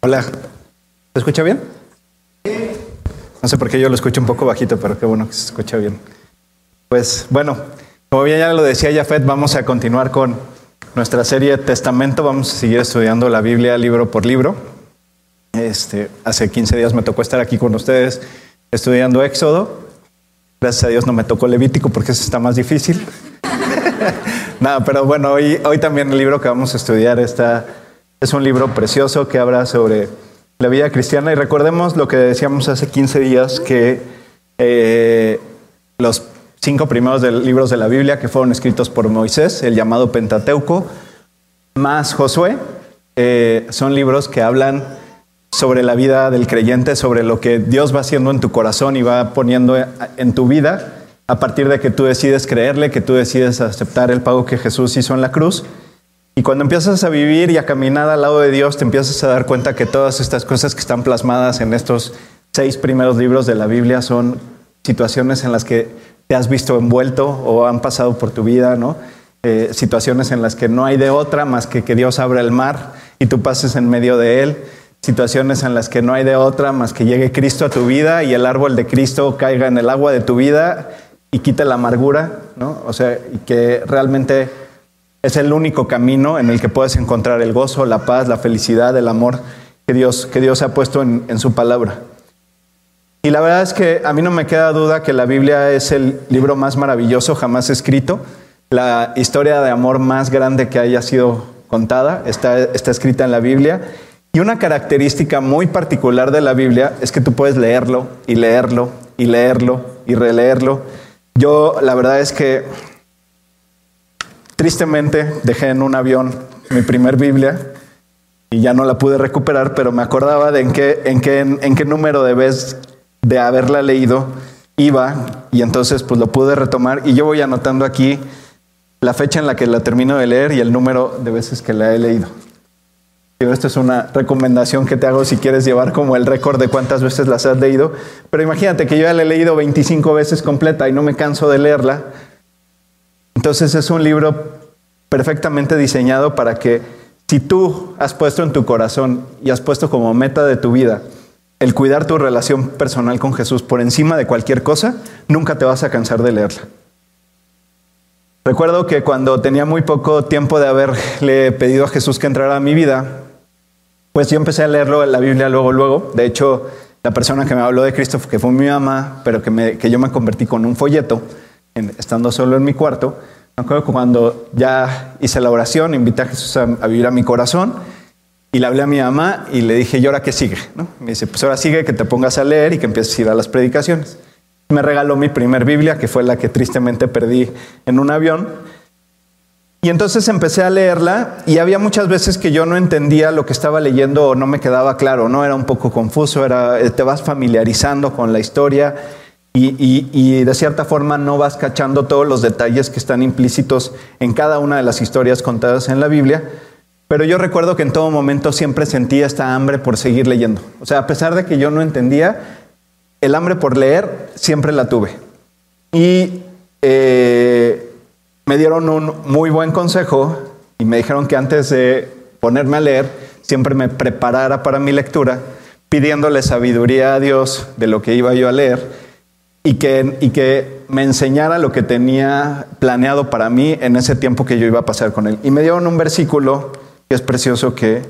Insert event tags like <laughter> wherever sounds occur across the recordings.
Hola. ¿Se escucha bien? No sé por qué yo lo escucho un poco bajito, pero qué bueno que se escucha bien. Pues bueno, como bien ya lo decía Jafet, vamos a continuar con nuestra serie Testamento. Vamos a seguir estudiando la Biblia libro por libro. Este, hace 15 días me tocó estar aquí con ustedes estudiando Éxodo. Gracias a Dios no me tocó Levítico porque eso está más difícil. <laughs> Nada, pero bueno, hoy, hoy también el libro que vamos a estudiar está, es un libro precioso que habla sobre la vida cristiana y recordemos lo que decíamos hace 15 días que eh, los cinco primeros libros de la Biblia que fueron escritos por Moisés, el llamado Pentateuco, más Josué, eh, son libros que hablan sobre la vida del creyente, sobre lo que Dios va haciendo en tu corazón y va poniendo en tu vida a partir de que tú decides creerle, que tú decides aceptar el pago que Jesús hizo en la cruz. Y cuando empiezas a vivir y a caminar al lado de Dios, te empiezas a dar cuenta que todas estas cosas que están plasmadas en estos seis primeros libros de la Biblia son situaciones en las que te has visto envuelto o han pasado por tu vida, ¿no? Eh, situaciones en las que no hay de otra más que que Dios abra el mar y tú pases en medio de él, situaciones en las que no hay de otra más que llegue Cristo a tu vida y el árbol de Cristo caiga en el agua de tu vida y quite la amargura, ¿no? O sea, y que realmente es el único camino en el que puedes encontrar el gozo, la paz, la felicidad, el amor que Dios, que Dios ha puesto en, en su palabra. Y la verdad es que a mí no me queda duda que la Biblia es el libro más maravilloso jamás escrito. La historia de amor más grande que haya sido contada está, está escrita en la Biblia. Y una característica muy particular de la Biblia es que tú puedes leerlo y leerlo y leerlo y releerlo yo la verdad es que tristemente dejé en un avión mi primer Biblia y ya no la pude recuperar, pero me acordaba de en qué, en qué, en qué número de vez de haberla leído iba y entonces pues lo pude retomar y yo voy anotando aquí la fecha en la que la termino de leer y el número de veces que la he leído. Esto es una recomendación que te hago si quieres llevar como el récord de cuántas veces las has leído. Pero imagínate que yo ya la he leído 25 veces completa y no me canso de leerla. Entonces es un libro perfectamente diseñado para que si tú has puesto en tu corazón y has puesto como meta de tu vida el cuidar tu relación personal con Jesús por encima de cualquier cosa, nunca te vas a cansar de leerla. Recuerdo que cuando tenía muy poco tiempo de haberle pedido a Jesús que entrara a mi vida, pues yo empecé a leerlo en la Biblia luego, luego. De hecho, la persona que me habló de Cristo, que fue mi mamá, pero que, yo me convertí con un folleto, estando solo en mi cuarto, me acuerdo cuando ya hice la oración, invité a Jesús a, vivir a mi corazón y le hablé a mi mamá y le dije, ¿y ahora qué sigue? Me dice, pues ahora sigue que te pongas a leer y que empieces a ir a las predicaciones. Me regaló mi primer Biblia, que fue la que tristemente perdí en un avión. Y entonces empecé a leerla y había muchas veces que yo no entendía lo que estaba leyendo o no me quedaba claro, ¿no? Era un poco confuso, era, te vas familiarizando con la historia y, de cierta forma no vas cachando todos los detalles que están implícitos en cada una de las historias contadas en la Biblia. Pero yo recuerdo que en todo momento siempre sentía esta hambre por seguir leyendo. O sea, a pesar de que yo no entendía, el hambre por leer siempre la tuve. Y eh, me dieron un muy buen consejo y me dijeron que antes de ponerme a leer, siempre me preparara para mi lectura, pidiéndole sabiduría a Dios de lo que iba yo a leer y que, y que me enseñara lo que tenía planeado para mí en ese tiempo que yo iba a pasar con él. Y me dieron un versículo que es precioso, que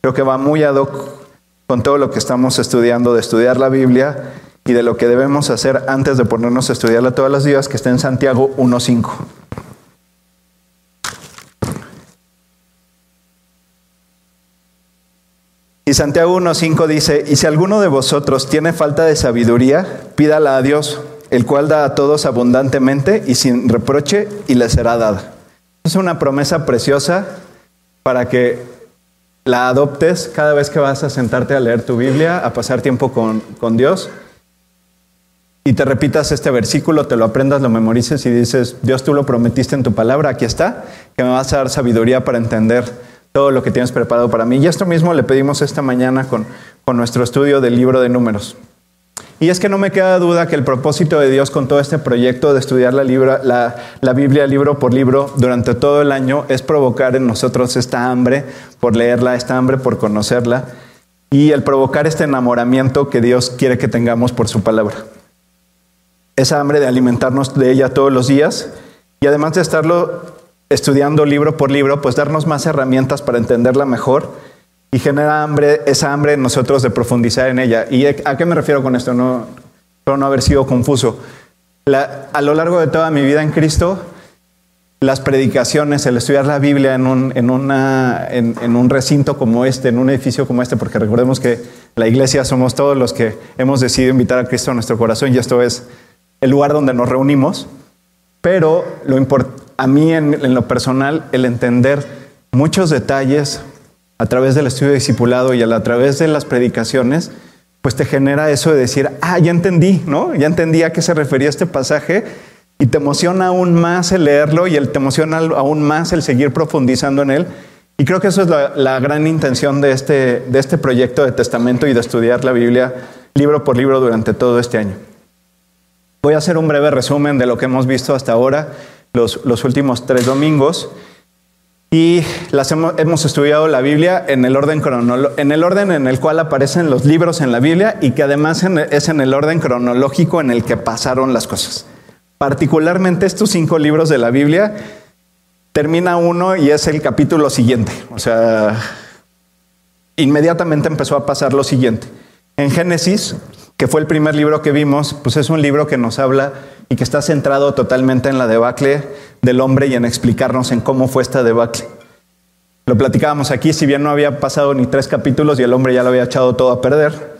creo que va muy ad hoc con todo lo que estamos estudiando, de estudiar la Biblia y de lo que debemos hacer antes de ponernos a estudiarla todos los días, que está en Santiago 1.5. Y Santiago 1.5 dice, y si alguno de vosotros tiene falta de sabiduría, pídala a Dios, el cual da a todos abundantemente y sin reproche, y le será dada. Es una promesa preciosa para que la adoptes cada vez que vas a sentarte a leer tu Biblia, a pasar tiempo con, con Dios, y te repitas este versículo, te lo aprendas, lo memorices y dices, Dios tú lo prometiste en tu palabra, aquí está, que me vas a dar sabiduría para entender todo lo que tienes preparado para mí. Y esto mismo le pedimos esta mañana con, con nuestro estudio del libro de números. Y es que no me queda duda que el propósito de Dios con todo este proyecto de estudiar la, la, la, Biblia libro por libro durante todo el año es provocar en nosotros esta hambre por leerla, esta hambre por conocerla. y el provocar este enamoramiento que Dios quiere que tengamos por su palabra. Esa hambre de alimentarnos de ella todos los días y además de estarlo estudiando libro por libro, pues darnos más herramientas para entenderla mejor y genera hambre, esa hambre en nosotros de profundizar en ella. ¿Y a qué me refiero con esto? No, espero no haber sido confuso. a lo largo de toda mi vida en Cristo, las predicaciones, el estudiar la Biblia en un, recinto como este, en un edificio como este, porque recordemos que la iglesia somos todos los que hemos decidido invitar a Cristo a nuestro corazón y esto es el lugar donde nos reunimos, pero lo a mí en, lo personal el entender muchos detalles a través del estudio discipulado y a través de las predicaciones, pues te genera eso de decir, ah, ya entendí, ¿no? Ya entendí a qué se refería este pasaje y te emociona aún más el leerlo y el, te emociona aún más el seguir profundizando en él. Y creo que eso es la, gran intención de este, de este proyecto de testamento y de estudiar la Biblia libro por libro durante todo este año. Voy a hacer un breve resumen de lo que hemos visto hasta ahora, los, los últimos tres domingos. Y las hemos, hemos, estudiado la Biblia en el, orden en el orden en el cual aparecen los libros en la Biblia y que además es en el orden cronológico en el que pasaron las cosas. Particularmente estos cinco libros de la Biblia, termina uno y es el capítulo siguiente. O sea, inmediatamente empezó a pasar lo siguiente. En Génesis, que fue el primer libro que vimos, pues es un libro que nos habla y que está centrado totalmente en la debacle del hombre y en explicarnos en cómo fue esta debacle. Lo platicábamos aquí, si bien no había pasado ni tres capítulos y el hombre ya lo había echado todo a perder.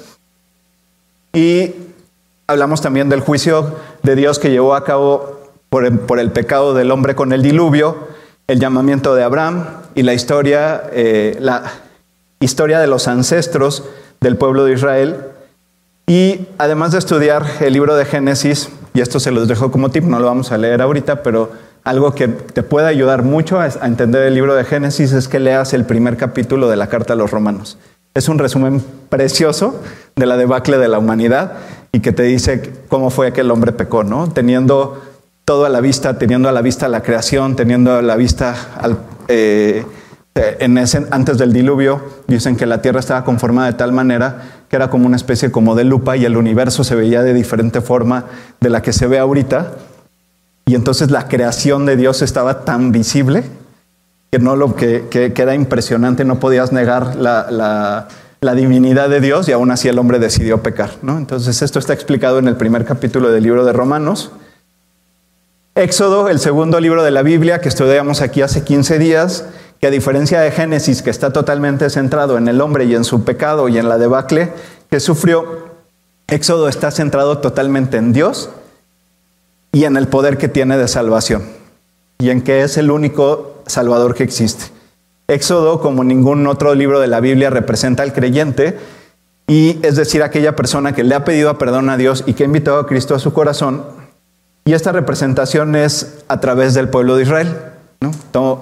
Y Hablamos también del juicio de Dios que llevó a cabo por el, pecado del hombre con el diluvio, el llamamiento de Abraham y la historia, eh, la historia de los ancestros del pueblo de Israel. Y además de estudiar el libro de Génesis, y esto se los dejo como tip, no lo vamos a leer ahorita, pero algo que te puede ayudar mucho a entender el libro de Génesis es que leas el primer capítulo de la carta a los romanos. Es un resumen precioso de la debacle de la humanidad y que te dice cómo fue que el hombre pecó, ¿no? Teniendo todo a la vista, teniendo a la vista la creación, teniendo a la vista eh, en ese, antes del diluvio, dicen que la tierra estaba conformada de tal manera que era como una especie como de lupa y el universo se veía de diferente forma de la que se ve ahorita. Y entonces la creación de Dios estaba tan visible que no lo que, que, era impresionante, no podías negar la la divinidad de Dios y aún así el hombre decidió pecar. ¿no? Entonces esto está explicado en el primer capítulo del libro de Romanos. Éxodo, el segundo libro de la Biblia que estudiamos aquí hace 15 días, que a diferencia de Génesis, que está totalmente centrado en el hombre y en su pecado y en la debacle que sufrió, Éxodo está centrado totalmente en Dios y en el poder que tiene de salvación y en que es el único Salvador que existe. Éxodo, como ningún otro libro de la Biblia, representa al creyente y es decir, aquella persona que le ha pedido perdón a Dios y que ha invitado a Cristo a su corazón. Y esta representación es a través del pueblo de Israel.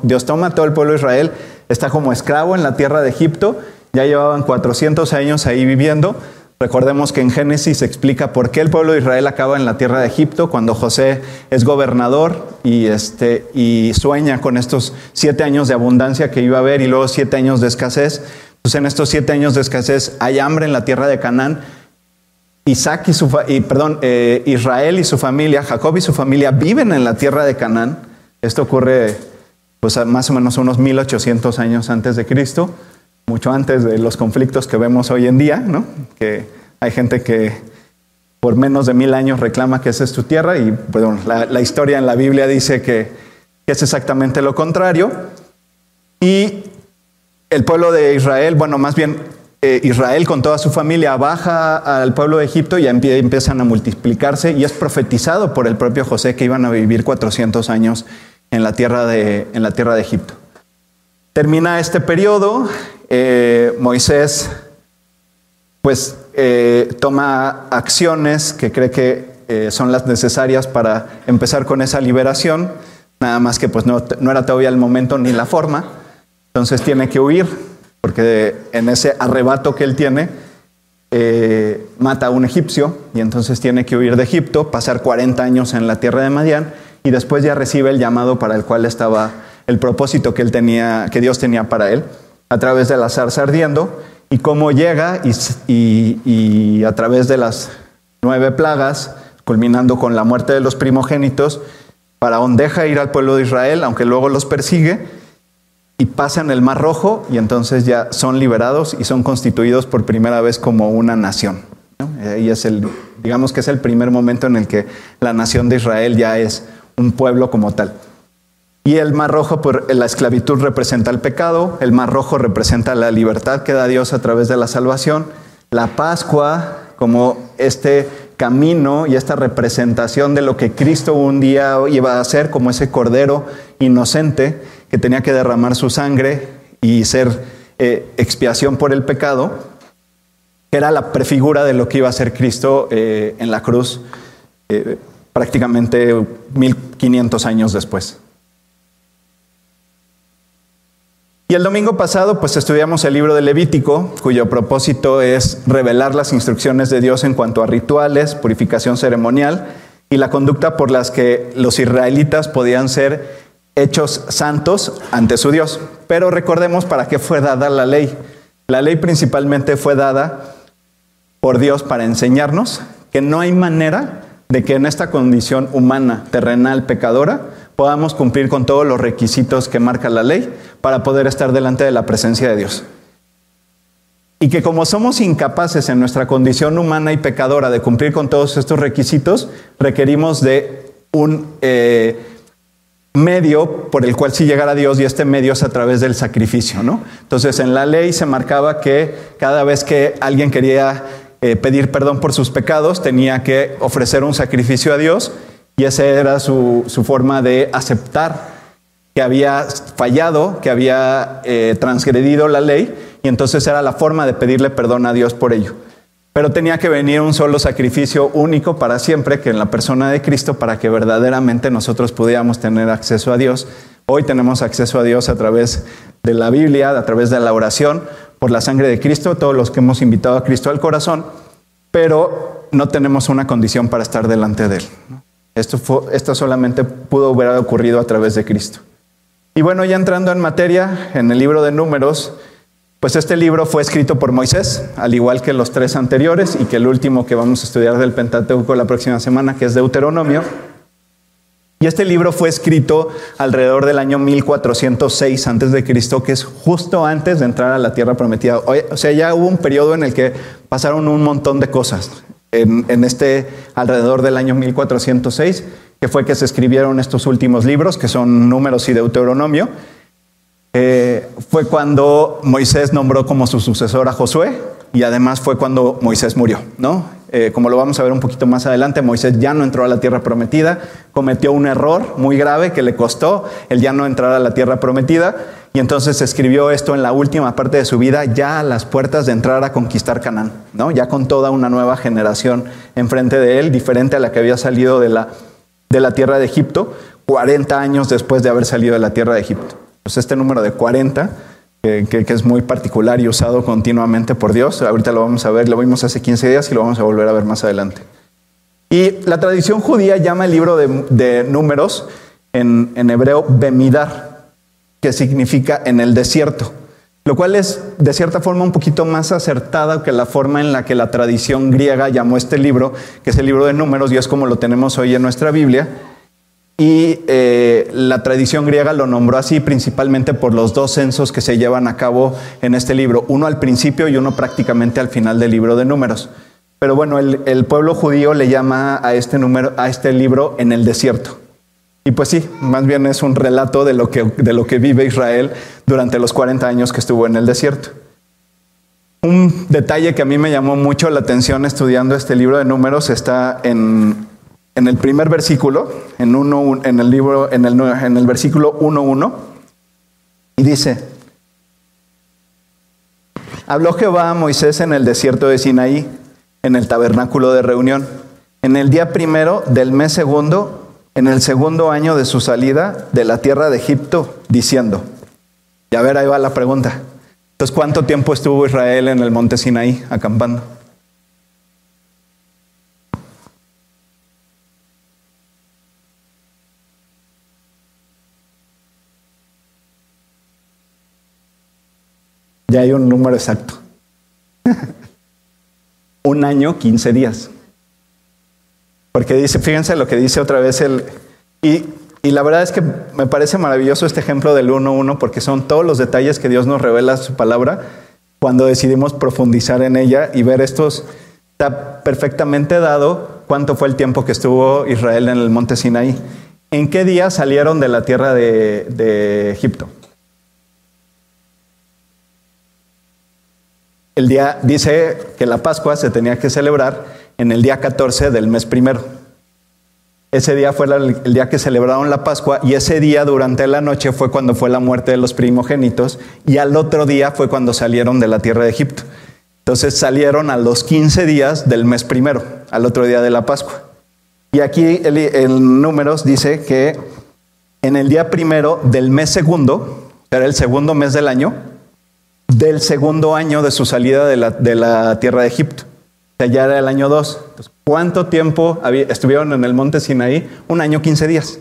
Dios toma todo el pueblo de Israel, está como esclavo en la tierra de Egipto, ya llevaban 400 años ahí viviendo, Recordemos que en Génesis se explica por qué el pueblo de Israel acaba en la tierra de Egipto cuando José es gobernador y, este, y sueña con estos siete años de abundancia que iba a haber y luego siete años de escasez. Pues en estos siete años de escasez hay hambre en la tierra de Canaán. Isaac y su, eh, Israel y su familia, Jacob y su familia viven en la tierra de Canaán. Esto ocurre pues, más o menos unos 1800 años antes de Cristo mucho antes de los conflictos que vemos hoy en día, ¿no? que hay gente que por menos de mil años reclama que esa es tu tierra y la, historia en la Biblia dice que, es exactamente lo contrario. Y el pueblo de Israel, bueno, más bien eh, Israel con toda su familia baja al pueblo de Egipto y empiezan a multiplicarse y es profetizado por el propio José que iban a vivir 400 años en la tierra de, en la tierra de Egipto. Termina este periodo eh, Moisés pues eh, toma acciones que cree que eh, son las necesarias para empezar con esa liberación, nada más que pues no, era todavía el momento ni la forma, entonces tiene que huir, porque en ese arrebato que él tiene, mata a un egipcio y entonces tiene que huir de Egipto, pasar 40 años en la tierra de Madián y después ya recibe el llamado para el cual estaba el propósito que él tenía, que Dios tenía para él a través de la zarza ardiendo y cómo llega y, a través de las nueve plagas, culminando con la muerte de los primogénitos, Faraón deja ir al pueblo de Israel, aunque luego los persigue, y pasan el Mar Rojo y entonces ya son liberados y son constituidos por primera vez como una nación. Y es el, digamos que es el primer momento en el que la nación de Israel ya es un pueblo como tal. Y el mar rojo, por la esclavitud representa el pecado, el mar rojo representa la libertad que da Dios a través de la salvación, la Pascua como este camino y esta representación de lo que Cristo un día iba a hacer como ese cordero inocente que tenía que derramar su sangre y ser eh, expiación por el pecado, que era la prefigura de lo que iba a ser Cristo eh, en la cruz eh, prácticamente 1500 años después. Y el domingo pasado, pues estudiamos el libro de Levítico, cuyo propósito es revelar las instrucciones de Dios en cuanto a rituales, purificación ceremonial y la conducta por las que los israelitas podían ser hechos santos ante su Dios. Pero recordemos para qué fue dada la ley. La ley principalmente fue dada por Dios para enseñarnos que no hay manera de que en esta condición humana, terrenal, pecadora, podamos cumplir con todos los requisitos que marca la ley para poder estar delante de la presencia de Dios. Y que como somos incapaces en nuestra condición humana y pecadora de cumplir con todos estos requisitos, requerimos de un eh, medio por el cual sí llegar a Dios y este medio es a través del sacrificio, ¿no? Entonces en la ley se marcaba que cada vez que alguien quería eh, pedir perdón por sus pecados tenía que ofrecer un sacrificio a Dios y esa era su, forma de aceptar que había fallado, que había eh, transgredido la ley, y entonces era la forma de pedirle perdón a Dios por ello. Pero tenía que venir un solo sacrificio único para siempre, que en la persona de Cristo, para que verdaderamente nosotros pudiéramos tener acceso a Dios. Hoy tenemos acceso a Dios a través de la Biblia, a través de la oración, por la sangre de Cristo, todos los que hemos invitado a Cristo al corazón, pero no tenemos una condición para estar delante de Él. Esto, solamente pudo haber ocurrido a través de Cristo. Y bueno, ya entrando en materia, en el libro de números, pues este libro fue escrito por Moisés, al igual que los tres anteriores y que el último que vamos a estudiar del Pentateuco la próxima semana, que es Deuteronomio. Y este libro fue escrito alrededor del año 1406 antes de Cristo, que es justo antes de entrar a la tierra prometida. O sea, ya hubo un periodo en el que pasaron un montón de cosas en, este alrededor del año 1406, que fue que se escribieron estos últimos libros, que son Números y Deuteronomio. Eh, fue cuando Moisés nombró como su sucesor a Josué y además fue cuando Moisés murió, ¿no? Eh, como lo vamos a ver un poquito más adelante, Moisés ya no entró a la tierra prometida, cometió un error muy grave que le costó el ya no entrar a la tierra prometida y entonces escribió esto en la última parte de su vida, ya a las puertas de entrar a conquistar Canaán, ¿no? ya con toda una nueva generación enfrente de él, diferente a la que había salido de la, de la tierra de Egipto, 40 años después de haber salido de la tierra de Egipto. Pues este número de 40 que, es muy particular y usado continuamente por Dios. Ahorita lo vamos a ver, lo vimos hace 15 días y lo vamos a volver a ver más adelante. Y la tradición judía llama el libro de, números en, en, hebreo Bemidar, que significa en el desierto, lo cual es de cierta forma un poquito más acertada que la forma en la que la tradición griega llamó este libro, que es el libro de números y es como lo tenemos hoy en nuestra Biblia y eh, la tradición griega lo nombró así principalmente por los dos censos que se llevan a cabo en este libro, uno al principio y uno prácticamente al final del libro de números. Pero bueno, el, pueblo judío le llama a este, número, a este libro en el desierto. Y pues sí, más bien es un relato de lo, que, de lo que vive Israel durante los 40 años que estuvo en el desierto. Un detalle que a mí me llamó mucho la atención estudiando este libro de números está en en el primer versículo, en, uno, en el libro, en el, en el versículo 1.1, y dice, habló Jehová a Moisés en el desierto de Sinaí, en el tabernáculo de reunión, en el día primero del mes segundo, en el segundo año de su salida de la tierra de Egipto, diciendo, y a ver, ahí va la pregunta, entonces, ¿cuánto tiempo estuvo Israel en el monte Sinaí acampando? Ya hay un número exacto. <laughs> un año, 15 días. Porque dice, fíjense lo que dice otra vez el... Y, y la verdad es que me parece maravilloso este ejemplo del 1-1 porque son todos los detalles que Dios nos revela su palabra cuando decidimos profundizar en ella y ver estos, está perfectamente dado cuánto fue el tiempo que estuvo Israel en el monte Sinaí. ¿En qué día salieron de la tierra de, de Egipto? El día dice que la Pascua se tenía que celebrar en el día 14 del mes primero. Ese día fue el día que celebraron la Pascua y ese día durante la noche fue cuando fue la muerte de los primogénitos y al otro día fue cuando salieron de la tierra de Egipto. Entonces salieron a los 15 días del mes primero, al otro día de la Pascua. Y aquí el, números dice que en el día primero del mes segundo, era el segundo mes del año, del segundo año de su salida de la, de la tierra de Egipto. O sea, ya era el año 2. ¿Cuánto tiempo estuvieron en el monte Sinaí? Un año, 15 días.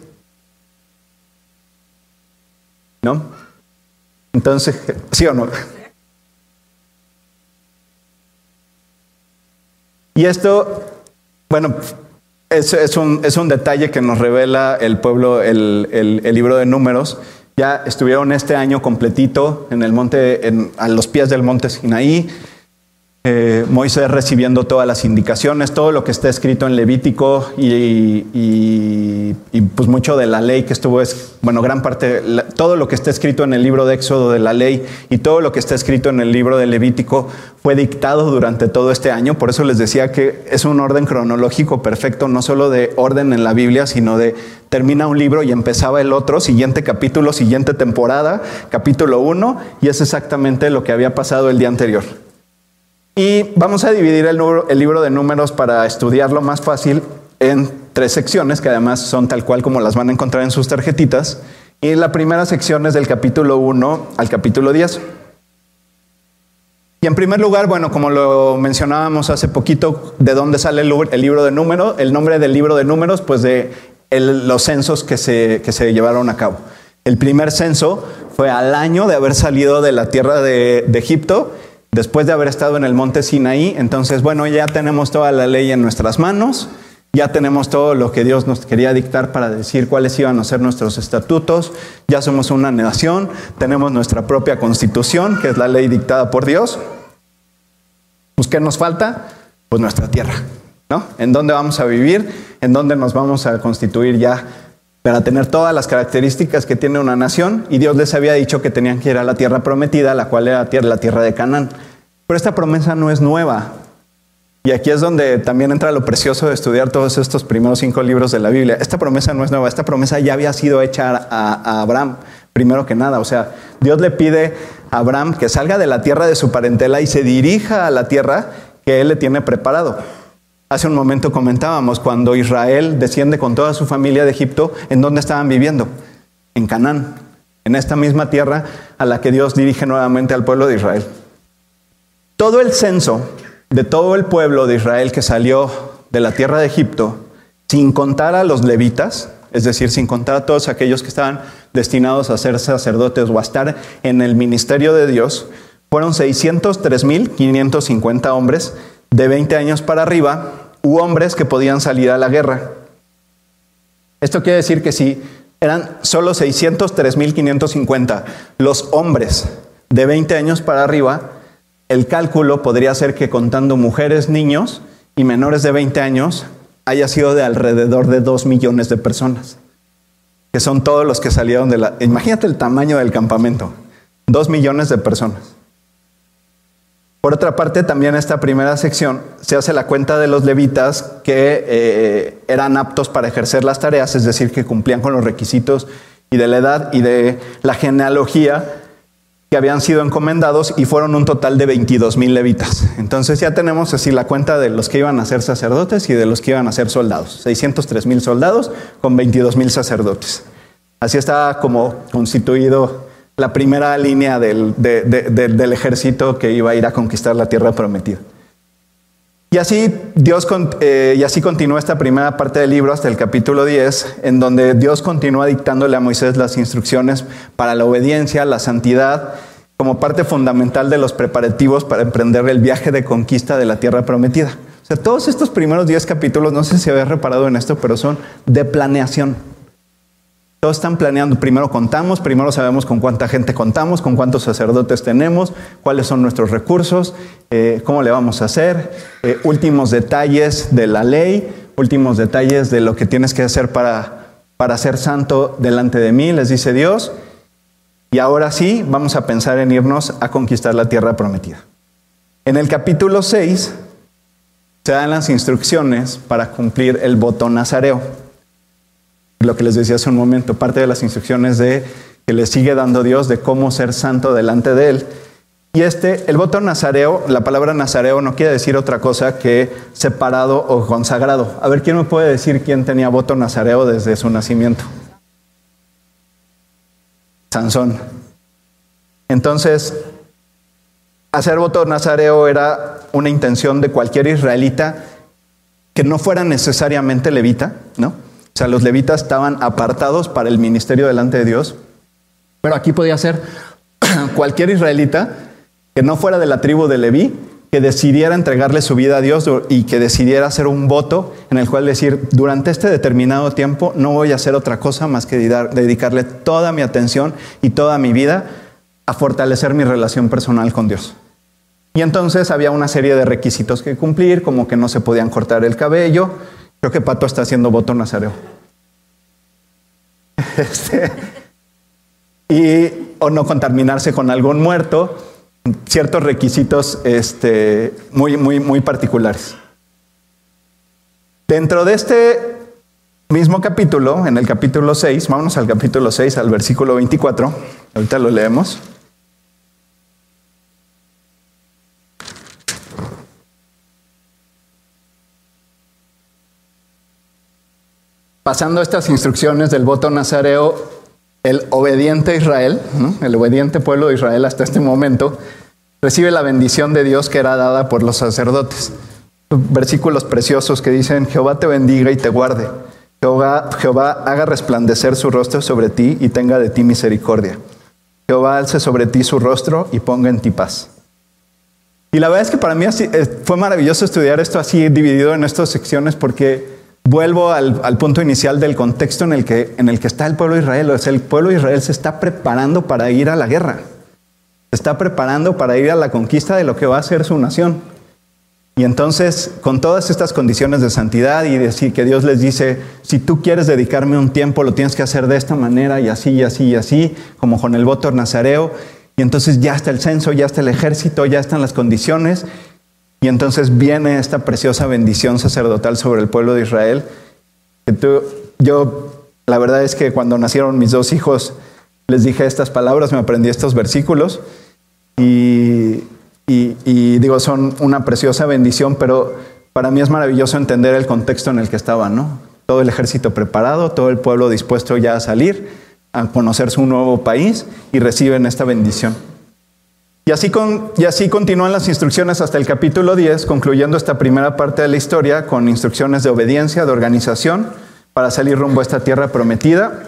¿No? Entonces, ¿sí o no? Y esto, bueno, es, es, un, es un, detalle que nos revela el pueblo, el, el, libro de números. Ya estuvieron este año completito en el monte, en, a los pies del monte Sinaí. Eh, Moisés recibiendo todas las indicaciones, todo lo que está escrito en Levítico y, pues mucho de la ley que estuvo, es, bueno, gran parte, todo lo que está escrito en el libro de Éxodo de la ley y todo lo que está escrito en el libro de Levítico fue dictado durante todo este año. Por eso les decía que es un orden cronológico perfecto, no solo de orden en la Biblia, sino de termina un libro y empezaba el otro, siguiente capítulo, siguiente temporada, capítulo 1, y es exactamente lo que había pasado el día anterior. Y vamos a dividir el, libro de números para estudiarlo más fácil en tres secciones, que además son tal cual como las van a encontrar en sus tarjetitas. Y la primera sección es del capítulo 1 al capítulo 10. Y en primer lugar, bueno, como lo mencionábamos hace poquito, ¿de dónde sale el, libro de números? El nombre del libro de números, pues de los censos que se, que se llevaron a cabo. El primer censo fue al año de haber salido de la tierra de Egipto después de haber estado en el monte Sinaí, entonces, bueno, ya tenemos toda la ley en nuestras manos, ya tenemos todo lo que Dios nos quería dictar para decir cuáles iban a ser nuestros estatutos, ya somos una nación, tenemos nuestra propia constitución, que es la ley dictada por Dios. Pues, ¿qué nos falta? Pues nuestra tierra, ¿no? ¿En dónde vamos a vivir? ¿En dónde nos vamos a constituir ya para tener todas las características que tiene una nación, y Dios les había dicho que tenían que ir a la tierra prometida, la cual era la tierra de Canaán. Pero esta promesa no es nueva. Y aquí es donde también entra lo precioso de estudiar todos estos primeros cinco libros de la Biblia. Esta promesa no es nueva, esta promesa ya había sido hecha a, Abraham, primero que nada. O sea, Dios le pide a Abraham que salga de la tierra de su parentela y se dirija a la tierra que él le tiene preparado. Hace un momento comentábamos cuando Israel desciende con toda su familia de Egipto, ¿en dónde estaban viviendo? En Canaán, en esta misma tierra a la que Dios dirige nuevamente al pueblo de Israel. Todo el censo de todo el pueblo de Israel que salió de la tierra de Egipto, sin contar a los levitas, es decir, sin contar a todos aquellos que estaban destinados a ser sacerdotes o a estar en el ministerio de Dios, fueron 603.550 hombres de 20 años para arriba u hombres que podían salir a la guerra. Esto quiere decir que si eran solo 603.550 los hombres de 20 años para arriba, el cálculo podría ser que contando mujeres, niños y menores de 20 años, haya sido de alrededor de 2 millones de personas, que son todos los que salieron de la... Imagínate el tamaño del campamento, 2 millones de personas. Por otra parte, también esta primera sección se hace la cuenta de los levitas que eh, eran aptos para ejercer las tareas, es decir, que cumplían con los requisitos y de la edad y de la genealogía que habían sido encomendados y fueron un total de 22 mil levitas. Entonces ya tenemos así la cuenta de los que iban a ser sacerdotes y de los que iban a ser soldados. 603 mil soldados con 22 mil sacerdotes. Así está como constituido la primera línea del, del, ejército que iba a ir a conquistar la tierra prometida. Y así Dios eh, y así continúa esta primera parte del libro hasta el capítulo 10, en donde Dios continúa dictándole a Moisés las instrucciones para la obediencia, la santidad como parte fundamental de los preparativos para emprender el viaje de conquista de la tierra prometida. O sea, todos estos primeros 10 capítulos, no sé si habías reparado en esto, pero son de planeación. Todos están planeando, primero contamos, primero sabemos con cuánta gente contamos, con cuántos sacerdotes tenemos, cuáles son nuestros recursos, eh, cómo le vamos a hacer, eh, últimos detalles de la ley, últimos detalles de lo que tienes que hacer para, para ser santo delante de mí, les dice Dios. Y ahora sí, vamos a pensar en irnos a conquistar la tierra prometida. En el capítulo 6 se dan las instrucciones para cumplir el voto nazareo. Lo que les decía hace un momento, parte de las instrucciones de que le sigue dando Dios de cómo ser santo delante de Él. Y este, el voto nazareo, la palabra nazareo no quiere decir otra cosa que separado o consagrado. A ver, ¿quién me puede decir quién tenía voto nazareo desde su nacimiento? Sansón. Entonces, hacer voto nazareo era una intención de cualquier israelita que no fuera necesariamente levita, ¿no? O sea, los levitas estaban apartados para el ministerio delante de Dios, pero aquí podía ser <clears throat> cualquier israelita que no fuera de la tribu de Leví, que decidiera entregarle su vida a Dios y que decidiera hacer un voto en el cual decir, durante este determinado tiempo no voy a hacer otra cosa más que dedicarle toda mi atención y toda mi vida a fortalecer mi relación personal con Dios. Y entonces había una serie de requisitos que cumplir, como que no se podían cortar el cabello. Creo que Pato está haciendo voto nazareo. Este, y, o no contaminarse con algún muerto ciertos requisitos este, muy, muy, muy particulares. Dentro de este mismo capítulo, en el capítulo 6, vámonos al capítulo 6, al versículo 24, ahorita lo leemos. Pasando estas instrucciones del voto nazareo, el obediente Israel, el obediente pueblo de Israel hasta este momento, recibe la bendición de Dios que era dada por los sacerdotes. Versículos preciosos que dicen, Jehová te bendiga y te guarde. Jehová, Jehová haga resplandecer su rostro sobre ti y tenga de ti misericordia. Jehová alce sobre ti su rostro y ponga en ti paz. Y la verdad es que para mí eh, fue maravilloso estudiar esto así dividido en estas secciones porque vuelvo al, punto inicial del contexto en el, que, en el que está el pueblo de Israel. O sea, el pueblo de Israel se está preparando para ir a la guerra. Se está preparando para ir a la conquista de lo que va a ser su nación. Y entonces, con todas estas condiciones de santidad y decir que Dios les dice, si tú quieres dedicarme un tiempo, lo tienes que hacer de esta manera y así y así y así, como con el voto nazareo. Y entonces ya está el censo, ya está el ejército, ya están las condiciones. Y entonces viene esta preciosa bendición sacerdotal sobre el pueblo de Israel. yo, la verdad es que cuando nacieron mis dos hijos, les dije estas palabras, me aprendí estos versículos y, digo, son una preciosa bendición, pero para mí es maravilloso entender el contexto en el que estaban, ¿no? Todo el ejército preparado, todo el pueblo dispuesto ya a salir, a conocer su nuevo país y reciben esta bendición. Y así, y así continúan las instrucciones hasta el capítulo 10, concluyendo esta primera parte de la historia con instrucciones de obediencia, de organización, para salir rumbo a esta tierra prometida.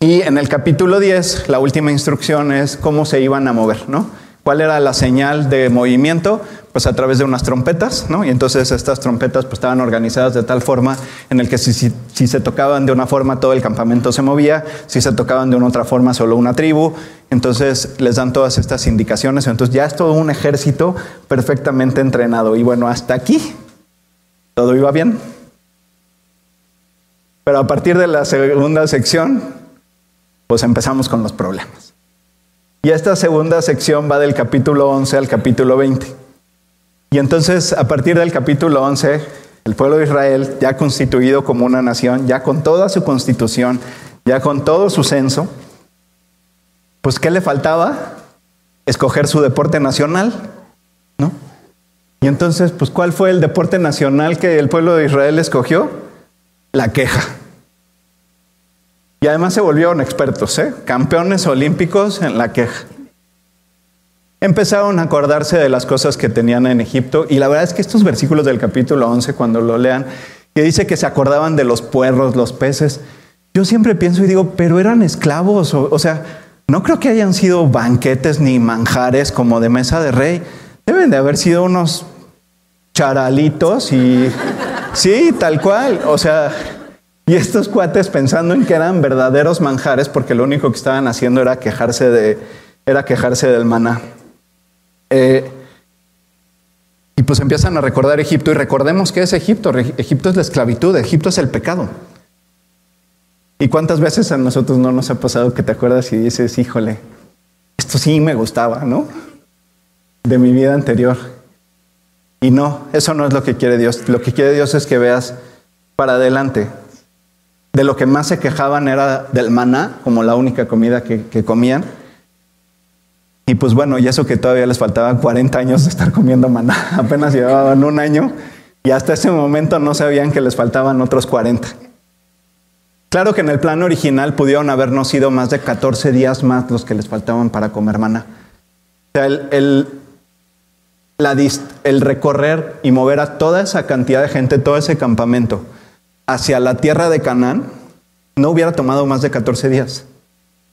Y en el capítulo 10, la última instrucción es cómo se iban a mover, ¿no? ¿Cuál era la señal de movimiento? Pues a través de unas trompetas, ¿no? Y entonces estas trompetas pues, estaban organizadas de tal forma en el que si, si, se tocaban de una forma todo el campamento se movía, si se tocaban de una otra forma solo una tribu, entonces les dan todas estas indicaciones, entonces ya es todo un ejército perfectamente entrenado. Y bueno, hasta aquí todo iba bien. Pero a partir de la segunda sección, pues empezamos con los problemas. Y esta segunda sección va del capítulo 11 al capítulo 20. Y entonces, a partir del capítulo 11, el pueblo de Israel, ya constituido como una nación, ya con toda su constitución, ya con todo su censo, pues ¿qué le faltaba? Escoger su deporte nacional, ¿no? Y entonces, pues ¿cuál fue el deporte nacional que el pueblo de Israel escogió? La queja. Y además se volvieron expertos, ¿eh? campeones olímpicos en la queja. Empezaron a acordarse de las cosas que tenían en Egipto y la verdad es que estos versículos del capítulo 11, cuando lo lean, que dice que se acordaban de los puerros, los peces, yo siempre pienso y digo, pero eran esclavos, o, sea, no creo que hayan sido banquetes ni manjares como de mesa de rey. Deben de haber sido unos charalitos y sí, tal cual. O sea, y estos cuates pensando en que eran verdaderos manjares porque lo único que estaban haciendo era quejarse de, era quejarse del maná. Eh, y pues empiezan a recordar Egipto y recordemos que es Egipto. Egipto es la esclavitud, Egipto es el pecado. ¿Y cuántas veces a nosotros no nos ha pasado que te acuerdas y dices, híjole, esto sí me gustaba, ¿no? De mi vida anterior. Y no, eso no es lo que quiere Dios. Lo que quiere Dios es que veas para adelante. De lo que más se quejaban era del maná, como la única comida que, comían. Y pues bueno, y eso que todavía les faltaban 40 años de estar comiendo maná. <laughs> Apenas llevaban un año y hasta ese momento no sabían que les faltaban otros 40. Claro que en el plan original pudieron habernos sido más de 14 días más los que les faltaban para comer maná. O sea, el, el recorrer y mover a toda esa cantidad de gente, todo ese campamento, hacia la tierra de Canaán, no hubiera tomado más de 14 días.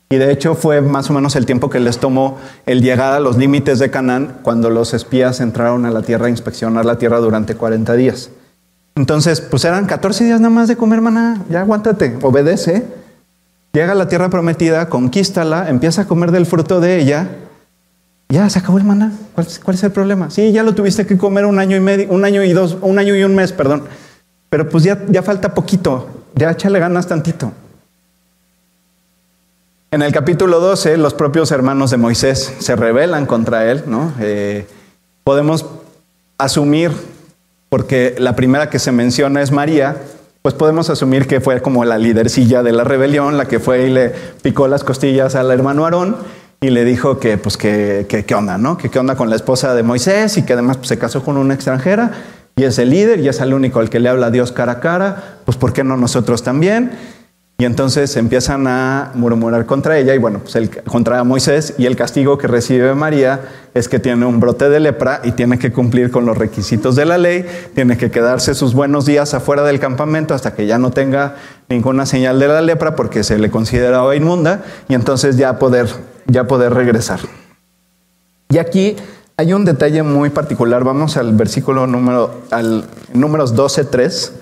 Y de hecho fue más o menos el tiempo que les tomó el llegar a los límites de Canaán cuando los espías entraron a la tierra a inspeccionar la tierra durante 40 días. Entonces, pues eran 14 días nada más de comer maná. Ya aguántate, obedece. Llega a la tierra prometida, conquístala, empieza a comer del fruto de ella. Ya se acabó el maná. ¿Cuál, ¿Cuál, es el problema? Sí, ya lo tuviste que comer un año y medio, un año y dos, un año y un mes, perdón. Pero pues ya, falta poquito. Ya échale ganas tantito. En el capítulo 12, los propios hermanos de Moisés se rebelan contra él, ¿no? Eh, podemos asumir porque la primera que se menciona es María, pues podemos asumir que fue como la lidercilla de la rebelión, la que fue y le picó las costillas al hermano Aarón y le dijo que, pues, que, qué onda, ¿no? Que qué onda con la esposa de Moisés y que además pues, se casó con una extranjera y es el líder y es el único al que le habla a Dios cara a cara, pues ¿por qué no nosotros también? Y entonces empiezan a murmurar contra ella y bueno, pues contra Moisés y el castigo que recibe María es que tiene un brote de lepra y tiene que cumplir con los requisitos de la ley, tiene que quedarse sus buenos días afuera del campamento hasta que ya no tenga ninguna señal de la lepra porque se le consideraba inmunda y entonces ya poder, ya poder regresar. Y aquí hay un detalle muy particular, vamos al versículo número, al números 12, 3.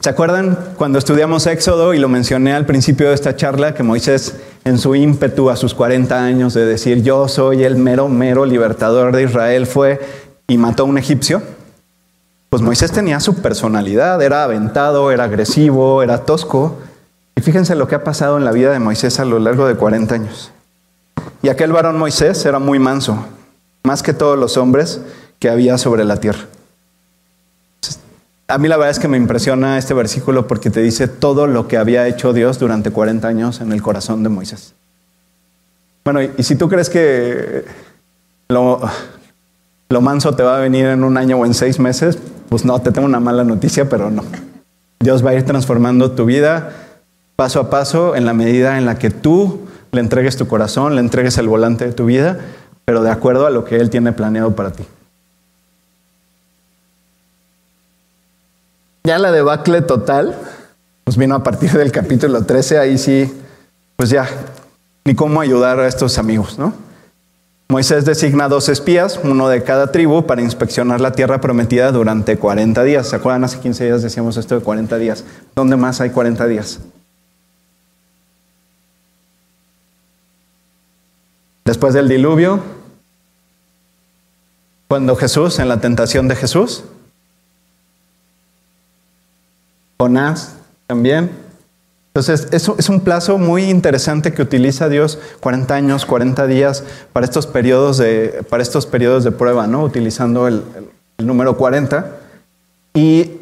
¿Se acuerdan cuando estudiamos Éxodo y lo mencioné al principio de esta charla que Moisés en su ímpetu a sus 40 años de decir yo soy el mero, mero libertador de Israel fue y mató a un egipcio? Pues Moisés tenía su personalidad, era aventado, era agresivo, era tosco. Y fíjense lo que ha pasado en la vida de Moisés a lo largo de 40 años. Y aquel varón Moisés era muy manso, más que todos los hombres que había sobre la tierra. A mí la verdad es que me impresiona este versículo porque te dice todo lo que había hecho Dios durante 40 años en el corazón de Moisés. Bueno, y, si tú crees que lo, manso te va a venir en un año o en seis meses, pues no, te tengo una mala noticia, pero no. Dios va a ir transformando tu vida paso a paso en la medida en la que tú le entregues tu corazón, le entregues el volante de tu vida, pero de acuerdo a lo que Él tiene planeado para ti. Ya la debacle total, pues vino a partir del capítulo 13, ahí sí, pues ya, ni cómo ayudar a estos amigos, ¿no? Moisés designa dos espías, uno de cada tribu, para inspeccionar la tierra prometida durante 40 días. ¿Se acuerdan? Hace 15 días decíamos esto de 40 días. ¿Dónde más hay 40 días? Después del diluvio, cuando Jesús, en la tentación de Jesús, Jonás también. Entonces, eso es un plazo muy interesante que utiliza Dios, 40 años, 40 días, para estos periodos de, para estos periodos de prueba, ¿no? Utilizando el, número 40. Y,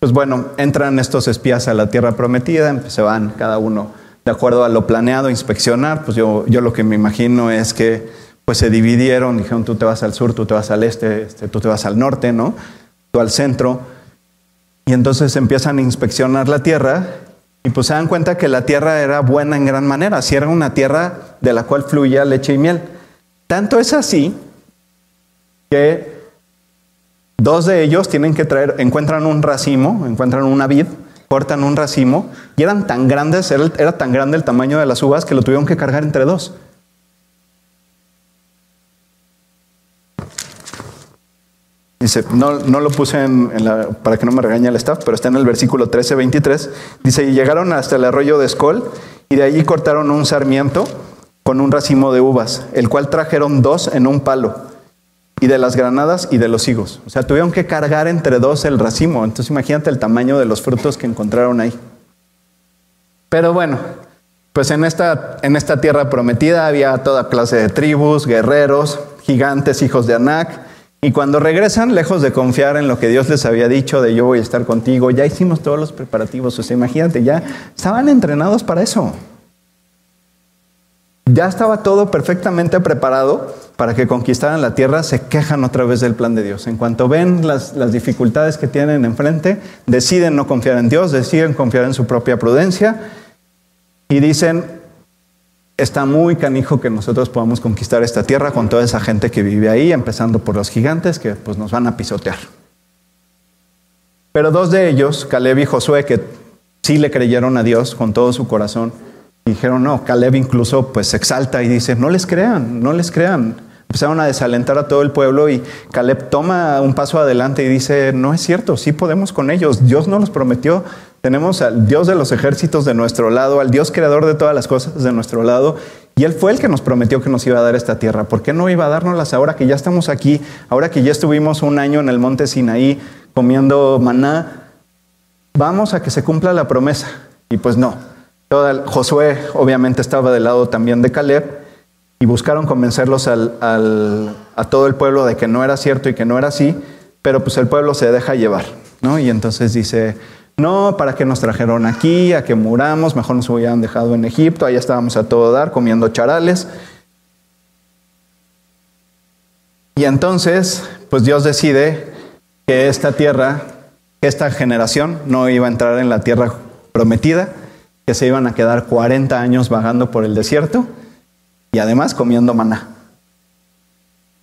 pues bueno, entran estos espías a la tierra prometida, se van cada uno de acuerdo a lo planeado, inspeccionar. Pues yo, yo lo que me imagino es que pues se dividieron, dijeron tú te vas al sur, tú te vas al este, este tú te vas al norte, ¿no? Tú al centro y entonces empiezan a inspeccionar la tierra y pues se dan cuenta que la tierra era buena en gran manera, si era una tierra de la cual fluía leche y miel. Tanto es así que dos de ellos tienen que traer, encuentran un racimo, encuentran una vid cortan un racimo y eran tan grandes, era, tan grande el tamaño de las uvas que lo tuvieron que cargar entre dos. Dice, no, no lo puse en, para que no me regañe el staff, pero está en el versículo 13, 23. Dice, y llegaron hasta el arroyo de Escol y de allí cortaron un sarmiento con un racimo de uvas, el cual trajeron dos en un palo, y de las granadas y de los higos. O sea, tuvieron que cargar entre dos el racimo. Entonces imagínate el tamaño de los frutos que encontraron ahí. Pero bueno, pues en esta, en esta tierra prometida había toda clase de tribus, guerreros, gigantes, hijos de Anac. Y cuando regresan, lejos de confiar en lo que Dios les había dicho de yo voy a estar contigo, ya hicimos todos los preparativos. O sea, imagínate, ya estaban entrenados para eso. Ya estaba todo perfectamente preparado para que conquistaran la tierra, se quejan otra vez del plan de Dios. En cuanto ven las, dificultades que tienen enfrente, deciden no confiar en Dios, deciden confiar en su propia prudencia y dicen, está muy canijo que nosotros podamos conquistar esta tierra con toda esa gente que vive ahí, empezando por los gigantes que pues, nos van a pisotear. Pero dos de ellos, Caleb y Josué, que sí le creyeron a Dios con todo su corazón, dijeron, no, Caleb incluso pues se exalta y dice, no les crean, no les crean. Empezaron a desalentar a todo el pueblo y Caleb toma un paso adelante y dice, no es cierto, sí podemos con ellos, Dios nos los prometió, tenemos al Dios de los ejércitos de nuestro lado, al Dios creador de todas las cosas de nuestro lado, y Él fue el que nos prometió que nos iba a dar esta tierra. ¿Por qué no iba a dárnoslas ahora que ya estamos aquí, ahora que ya estuvimos un año en el monte Sinaí comiendo maná? Vamos a que se cumpla la promesa. Y pues no, Josué obviamente estaba del lado también de Caleb y buscaron convencerlos al, a todo el pueblo de que no era cierto y que no era así, pero pues el pueblo se deja llevar, ¿no? Y entonces dice, no, ¿para qué nos trajeron aquí? ¿A que muramos? Mejor nos hubieran dejado en Egipto, ahí estábamos a todo dar comiendo charales. Y entonces, pues Dios decide que esta tierra, que esta generación no iba a entrar en la tierra prometida, que se iban a quedar 40 años vagando por el desierto y además comiendo maná.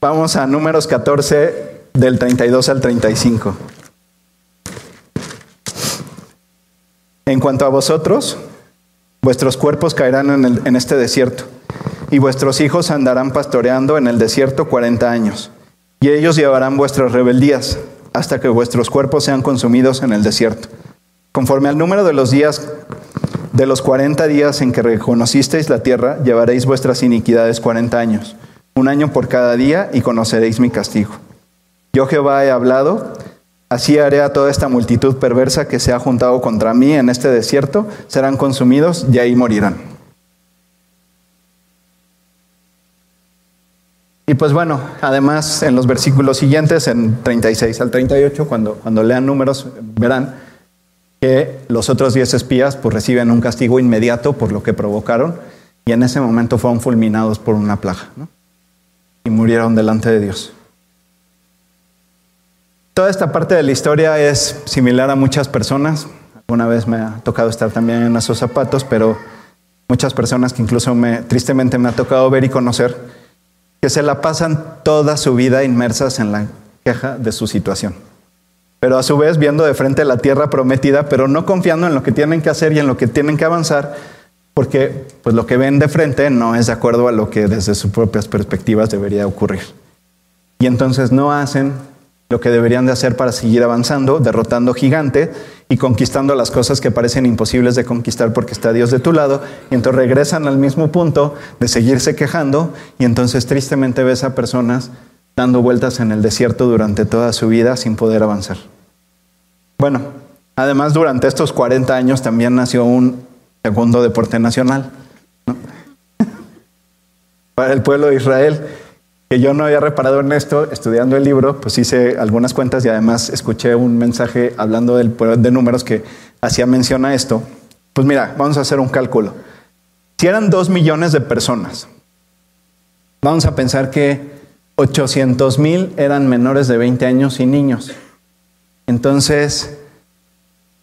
Vamos a números 14 del 32 al 35. En cuanto a vosotros, vuestros cuerpos caerán en, este desierto, y vuestros hijos andarán pastoreando en el desierto 40 años, y ellos llevarán vuestras rebeldías hasta que vuestros cuerpos sean consumidos en el desierto. Conforme al número de los días de los 40 días en que reconocisteis la tierra, llevaréis vuestras iniquidades 40 años, un año por cada día, y conoceréis mi castigo. Yo Jehová he hablado, así haré a toda esta multitud perversa que se ha juntado contra mí en este desierto, serán consumidos y ahí morirán. Y pues bueno, además en los versículos siguientes, en 36 al 38, cuando, cuando lean números, verán que los otros 10 espías pues reciben un castigo inmediato por lo que provocaron y en ese momento fueron fulminados por una plaga y murieron delante de Dios. Toda esta parte de la historia es similar a muchas personas. Alguna vez me ha tocado estar también en esos zapatos, pero muchas personas que incluso me, tristemente me ha tocado ver y conocer, que se la pasan toda su vida inmersas en la queja de su situación pero a su vez viendo de frente la tierra prometida, pero no confiando en lo que tienen que hacer y en lo que tienen que avanzar, porque pues lo que ven de frente no es de acuerdo a lo que desde sus propias perspectivas debería ocurrir. Y entonces no hacen lo que deberían de hacer para seguir avanzando, derrotando gigante y conquistando las cosas que parecen imposibles de conquistar porque está Dios de tu lado, y entonces regresan al mismo punto de seguirse quejando, y entonces tristemente ves a personas dando vueltas en el desierto durante toda su vida sin poder avanzar. Bueno, además durante estos 40 años también nació un segundo deporte nacional <laughs> para el pueblo de Israel, que yo no había reparado en esto, estudiando el libro, pues hice algunas cuentas y además escuché un mensaje hablando del, de números que hacía mención a esto. Pues mira, vamos a hacer un cálculo. Si eran dos millones de personas, vamos a pensar que 800 mil eran menores de 20 años y niños. Entonces,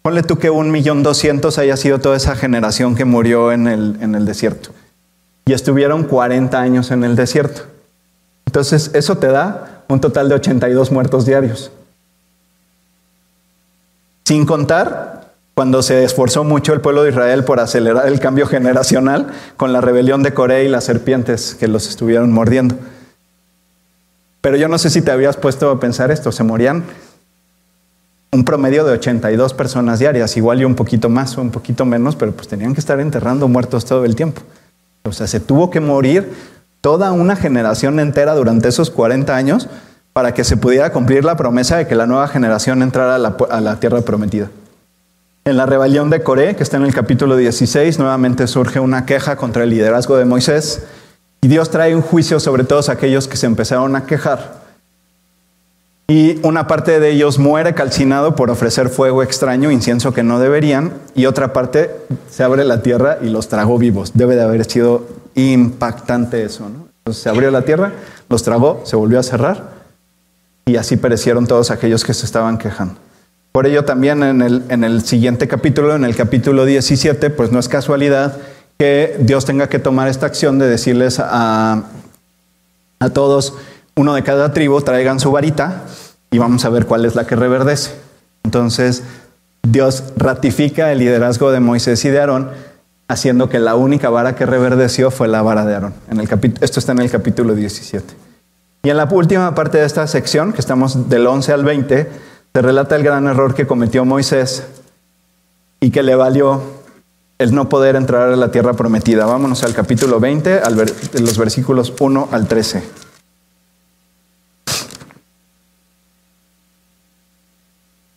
ponle tú que un millón doscientos haya sido toda esa generación que murió en el, en el desierto. Y estuvieron 40 años en el desierto. Entonces, eso te da un total de 82 muertos diarios. Sin contar cuando se esforzó mucho el pueblo de Israel por acelerar el cambio generacional con la rebelión de Corea y las serpientes que los estuvieron mordiendo. Pero yo no sé si te habías puesto a pensar esto, se morían un promedio de 82 personas diarias, igual y un poquito más o un poquito menos, pero pues tenían que estar enterrando muertos todo el tiempo. O sea, se tuvo que morir toda una generación entera durante esos 40 años para que se pudiera cumplir la promesa de que la nueva generación entrara a la, tierra prometida. En la rebelión de Coré, que está en el capítulo 16, nuevamente surge una queja contra el liderazgo de Moisés y Dios trae un juicio sobre todos aquellos que se empezaron a quejar. Y una parte de ellos muere calcinado por ofrecer fuego extraño, incienso que no deberían, y otra parte se abre la tierra y los tragó vivos. Debe de haber sido impactante eso, ¿no? Entonces se abrió la tierra, los tragó, se volvió a cerrar, y así perecieron todos aquellos que se estaban quejando. Por ello también en el, en el siguiente capítulo, en el capítulo 17, pues no es casualidad que Dios tenga que tomar esta acción de decirles a, a todos, uno de cada tribu, traigan su varita y vamos a ver cuál es la que reverdece. Entonces, Dios ratifica el liderazgo de Moisés y de Aarón, haciendo que la única vara que reverdeció fue la vara de Aarón. Esto está en el capítulo 17. Y en la última parte de esta sección, que estamos del 11 al 20, se relata el gran error que cometió Moisés y que le valió el no poder entrar a la tierra prometida. Vámonos al capítulo 20, al los versículos 1 al 13.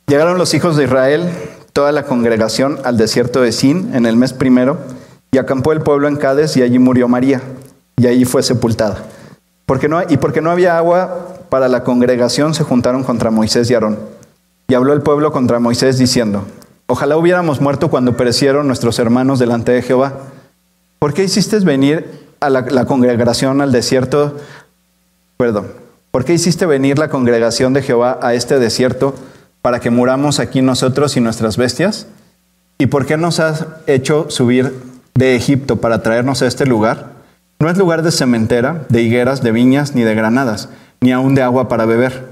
Llegaron los hijos de Israel, toda la congregación, al desierto de Sin en el mes primero, y acampó el pueblo en Cades, y allí murió María, y allí fue sepultada. Porque no, y porque no había agua para la congregación, se juntaron contra Moisés y Aarón. Y habló el pueblo contra Moisés diciendo, ojalá hubiéramos muerto cuando perecieron nuestros hermanos delante de Jehová. ¿Por qué hiciste venir a la, congregación al desierto? Perdón. ¿Por qué hiciste venir la congregación de Jehová a este desierto para que muramos aquí nosotros y nuestras bestias? ¿Y por qué nos has hecho subir de Egipto para traernos a este lugar? No es lugar de cementera, de higueras, de viñas, ni de granadas, ni aun de agua para beber.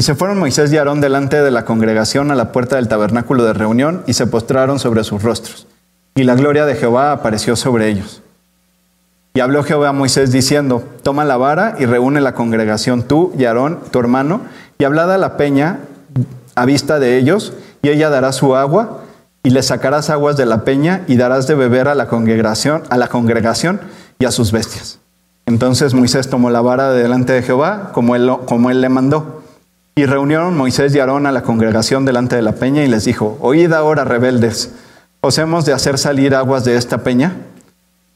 Y se fueron Moisés y Aarón delante de la congregación a la puerta del tabernáculo de reunión y se postraron sobre sus rostros. Y la gloria de Jehová apareció sobre ellos. Y habló Jehová a Moisés diciendo, toma la vara y reúne la congregación tú y Aarón, tu hermano, y hablad a la peña a vista de ellos, y ella dará su agua, y le sacarás aguas de la peña y darás de beber a la congregación, a la congregación y a sus bestias. Entonces Moisés tomó la vara delante de Jehová, como él, como él le mandó. Y reunieron Moisés y Aarón a la congregación delante de la peña y les dijo, oíd ahora rebeldes, ¿os hemos de hacer salir aguas de esta peña?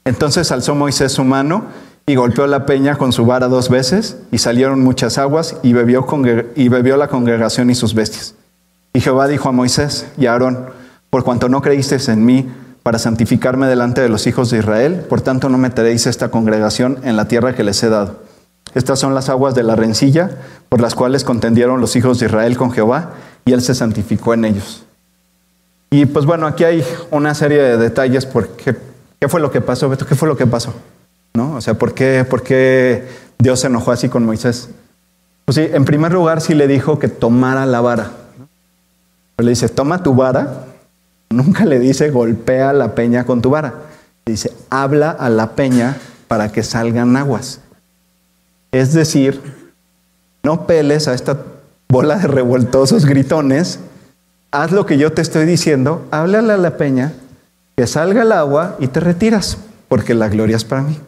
Entonces alzó Moisés su mano y golpeó la peña con su vara dos veces y salieron muchas aguas y bebió, la congregación y sus bestias. Y Jehová dijo a Moisés y a Aarón, por cuanto no creísteis en mí para santificarme delante de los hijos de Israel, por tanto no meteréis esta congregación en la tierra que les he dado. Estas son las aguas de la rencilla por las cuales contendieron los hijos de Israel con Jehová y él se santificó en ellos. Y pues bueno, aquí hay una serie de detalles qué, fue lo que pasó, Beto, qué fue lo que pasó, ¿no? O sea, ¿por qué, por qué Dios se enojó así con Moisés? Pues sí, en primer lugar sí le dijo que tomara la vara. le dice, toma tu vara. Nunca le dice, golpea la peña con tu vara. Dice, habla a la peña para que salgan aguas. Es decir, no peles a esta bola de revoltosos gritones, haz lo que yo te estoy diciendo, háblale a la peña, que salga el agua y te retiras, porque la gloria es para mí.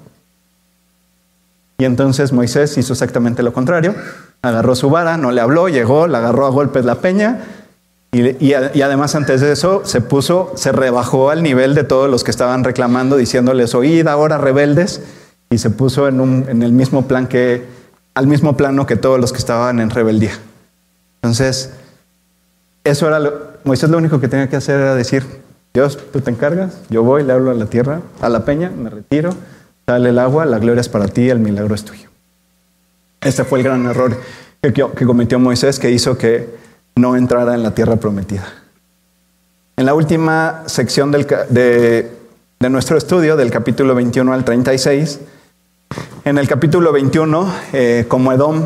Y entonces Moisés hizo exactamente lo contrario, agarró su vara, no le habló, llegó, la agarró a golpes la peña, y, además antes de eso se puso, se rebajó al nivel de todos los que estaban reclamando, diciéndoles, oíd ahora rebeldes, y se puso en, un, en el mismo plan que, al mismo plano que todos los que estaban en rebeldía. Entonces, eso era lo, Moisés lo único que tenía que hacer era decir, Dios, tú te encargas, yo voy, le hablo a la tierra, a la peña, me retiro, sale el agua, la gloria es para ti, el milagro es tuyo. Este fue el gran error que, que cometió Moisés que hizo que no entrara en la tierra prometida. En la última sección del, de, de nuestro estudio, del capítulo 21 al 36, en el capítulo 21, eh, como Edom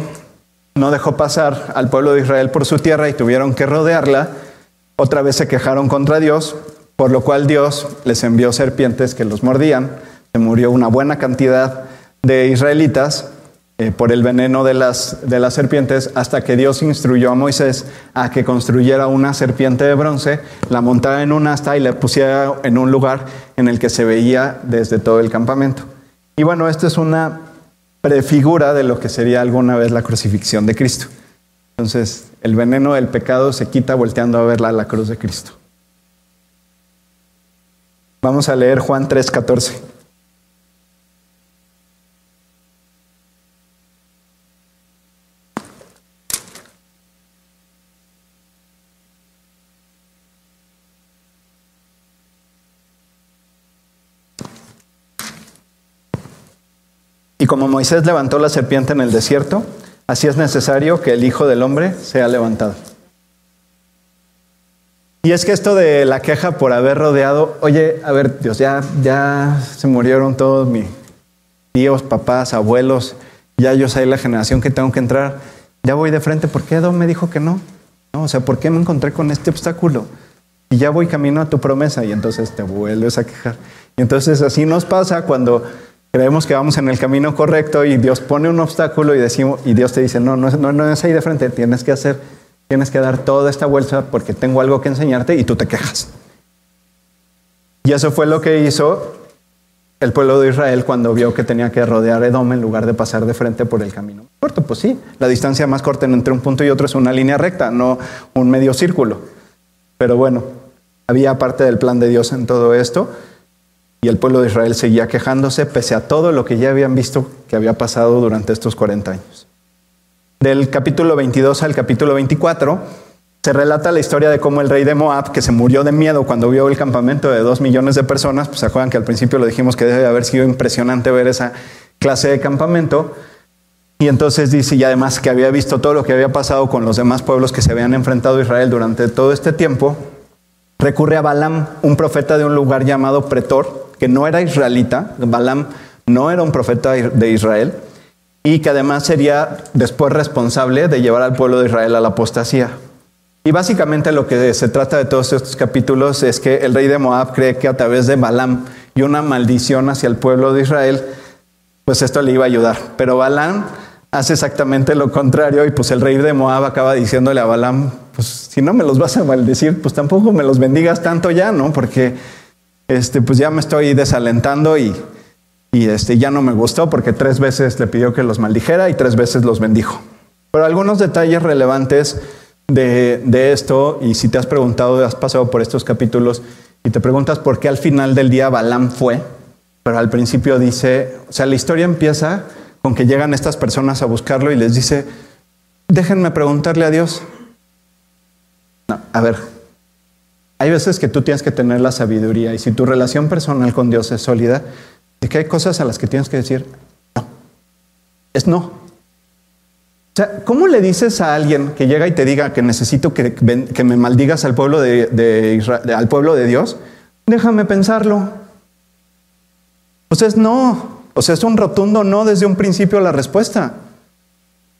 no dejó pasar al pueblo de Israel por su tierra y tuvieron que rodearla, otra vez se quejaron contra Dios, por lo cual Dios les envió serpientes que los mordían. Se murió una buena cantidad de israelitas eh, por el veneno de las, de las serpientes hasta que Dios instruyó a Moisés a que construyera una serpiente de bronce, la montara en un asta y la pusiera en un lugar en el que se veía desde todo el campamento. Y bueno, esto es una prefigura de lo que sería alguna vez la crucifixión de Cristo. Entonces, el veneno del pecado se quita volteando a verla a la cruz de Cristo. Vamos a leer Juan 3:14. Y como Moisés levantó la serpiente en el desierto, así es necesario que el Hijo del Hombre sea levantado. Y es que esto de la queja por haber rodeado, oye, a ver, Dios, ya, ya se murieron todos mis tíos, papás, abuelos, ya yo soy la generación que tengo que entrar, ya voy de frente, ¿por qué Edom me dijo que no? no? O sea, ¿por qué me encontré con este obstáculo? Y ya voy camino a tu promesa y entonces te vuelves a quejar. Y entonces así nos pasa cuando Creemos que vamos en el camino correcto y Dios pone un obstáculo y, decimos, y Dios te dice, no, no, no, no es ahí de frente, tienes que hacer, tienes que dar toda esta vuelta porque tengo algo que enseñarte y tú te quejas. Y eso fue lo que hizo el pueblo de Israel cuando vio que tenía que rodear Edom en lugar de pasar de frente por el camino corto. Pues sí, la distancia más corta entre un punto y otro es una línea recta, no un medio círculo. Pero bueno, había parte del plan de Dios en todo esto. Y el pueblo de Israel seguía quejándose pese a todo lo que ya habían visto que había pasado durante estos 40 años. Del capítulo 22 al capítulo 24 se relata la historia de cómo el rey de Moab, que se murió de miedo cuando vio el campamento de dos millones de personas, pues se acuerdan que al principio lo dijimos que debe haber sido impresionante ver esa clase de campamento, y entonces dice, y además que había visto todo lo que había pasado con los demás pueblos que se habían enfrentado a Israel durante todo este tiempo, recurre a Balaam, un profeta de un lugar llamado Pretor, que no era israelita, Balaam no era un profeta de Israel, y que además sería después responsable de llevar al pueblo de Israel a la apostasía. Y básicamente lo que se trata de todos estos capítulos es que el rey de Moab cree que a través de Balaam y una maldición hacia el pueblo de Israel, pues esto le iba a ayudar. Pero Balaam hace exactamente lo contrario y pues el rey de Moab acaba diciéndole a Balaam, pues si no me los vas a maldecir, pues tampoco me los bendigas tanto ya, ¿no? Porque este, pues ya me estoy desalentando y, este, ya no me gustó porque tres veces le pidió que los maldijera y tres veces los bendijo. Pero algunos detalles relevantes de, de esto, y si te has preguntado, has pasado por estos capítulos y te preguntas por qué al final del día Balaam fue, pero al principio dice, o sea, la historia empieza con que llegan estas personas a buscarlo y les dice, déjenme preguntarle a Dios. No, a ver, hay veces que tú tienes que tener la sabiduría y si tu relación personal con Dios es sólida, de que hay cosas a las que tienes que decir no. Es no. O sea, ¿cómo le dices a alguien que llega y te diga que necesito que, me maldigas al pueblo de, al pueblo de Dios? Déjame pensarlo. Sea, es no. O sea, es un rotundo no desde un principio la respuesta.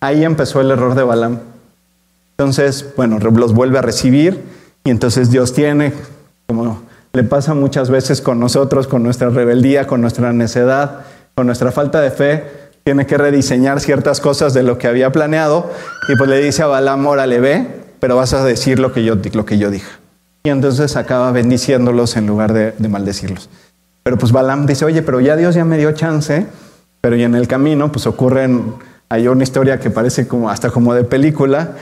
Ahí empezó el error de Balaam. Entonces, bueno, los vuelve a recibir y entonces Dios tiene, como le pasa muchas veces con nosotros, con nuestra rebeldía, con nuestra necedad, con nuestra falta de fe, tiene que rediseñar ciertas cosas de lo que había planeado y pues le dice a Balaam, órale, ve, pero vas a decir lo que yo, lo que yo dije. Y entonces acaba bendiciéndolos en lugar de, de maldecirlos. Pero pues Balaam dice, oye, pero ya Dios ya me dio chance, pero y en el camino pues ocurren, hay una historia que parece como hasta como de película,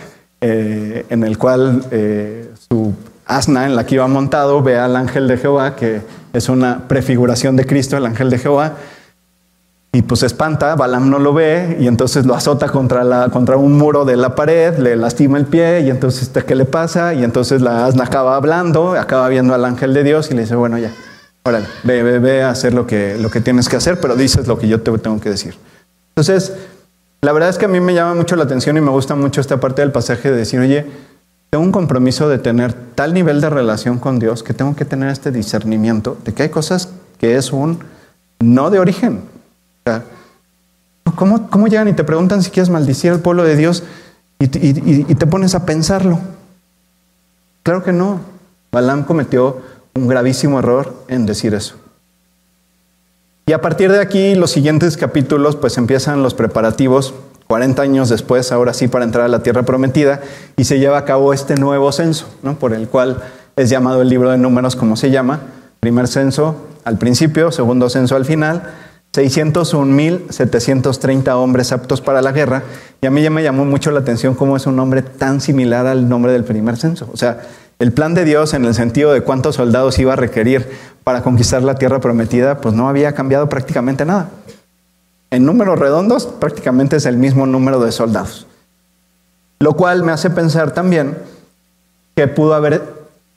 eh, en el cual eh, su asna en la que iba montado ve al ángel de Jehová, que es una prefiguración de Cristo, el ángel de Jehová, y pues se espanta, Balaam no lo ve y entonces lo azota contra, contra un muro de la pared, le lastima el pie y entonces ¿qué le pasa? Y entonces la asna acaba hablando, acaba viendo al ángel de Dios y le dice, bueno ya, órale, ve, ve, ve a hacer lo que, lo que tienes que hacer, pero dices lo que yo te tengo que decir. Entonces, la verdad es que a mí me llama mucho la atención y me gusta mucho esta parte del pasaje de decir, oye, tengo un compromiso de tener tal nivel de relación con Dios que tengo que tener este discernimiento de que hay cosas que es un no de origen. ¿cómo, ¿cómo, llegan y te preguntan si quieres maldecir al pueblo de Dios y, y te pones a pensarlo? Claro que no. Balaam cometió un gravísimo error en decir eso. Y a partir de aquí, los siguientes capítulos, pues empiezan los preparativos, 40 años después, ahora sí, para entrar a la tierra prometida, y se lleva a cabo este nuevo censo, ¿no? por el cual es llamado el libro de números como se llama. Primer censo al principio, segundo censo al final, 601.730 hombres aptos para la guerra. Y a mí ya me llamó mucho la atención cómo es un nombre tan similar al nombre del primer censo. O sea, el plan de Dios en el sentido de cuántos soldados iba a requerir para conquistar la tierra prometida, pues no había cambiado prácticamente nada. En números redondos, prácticamente es el mismo número de soldados. Lo cual me hace pensar también que pudo haber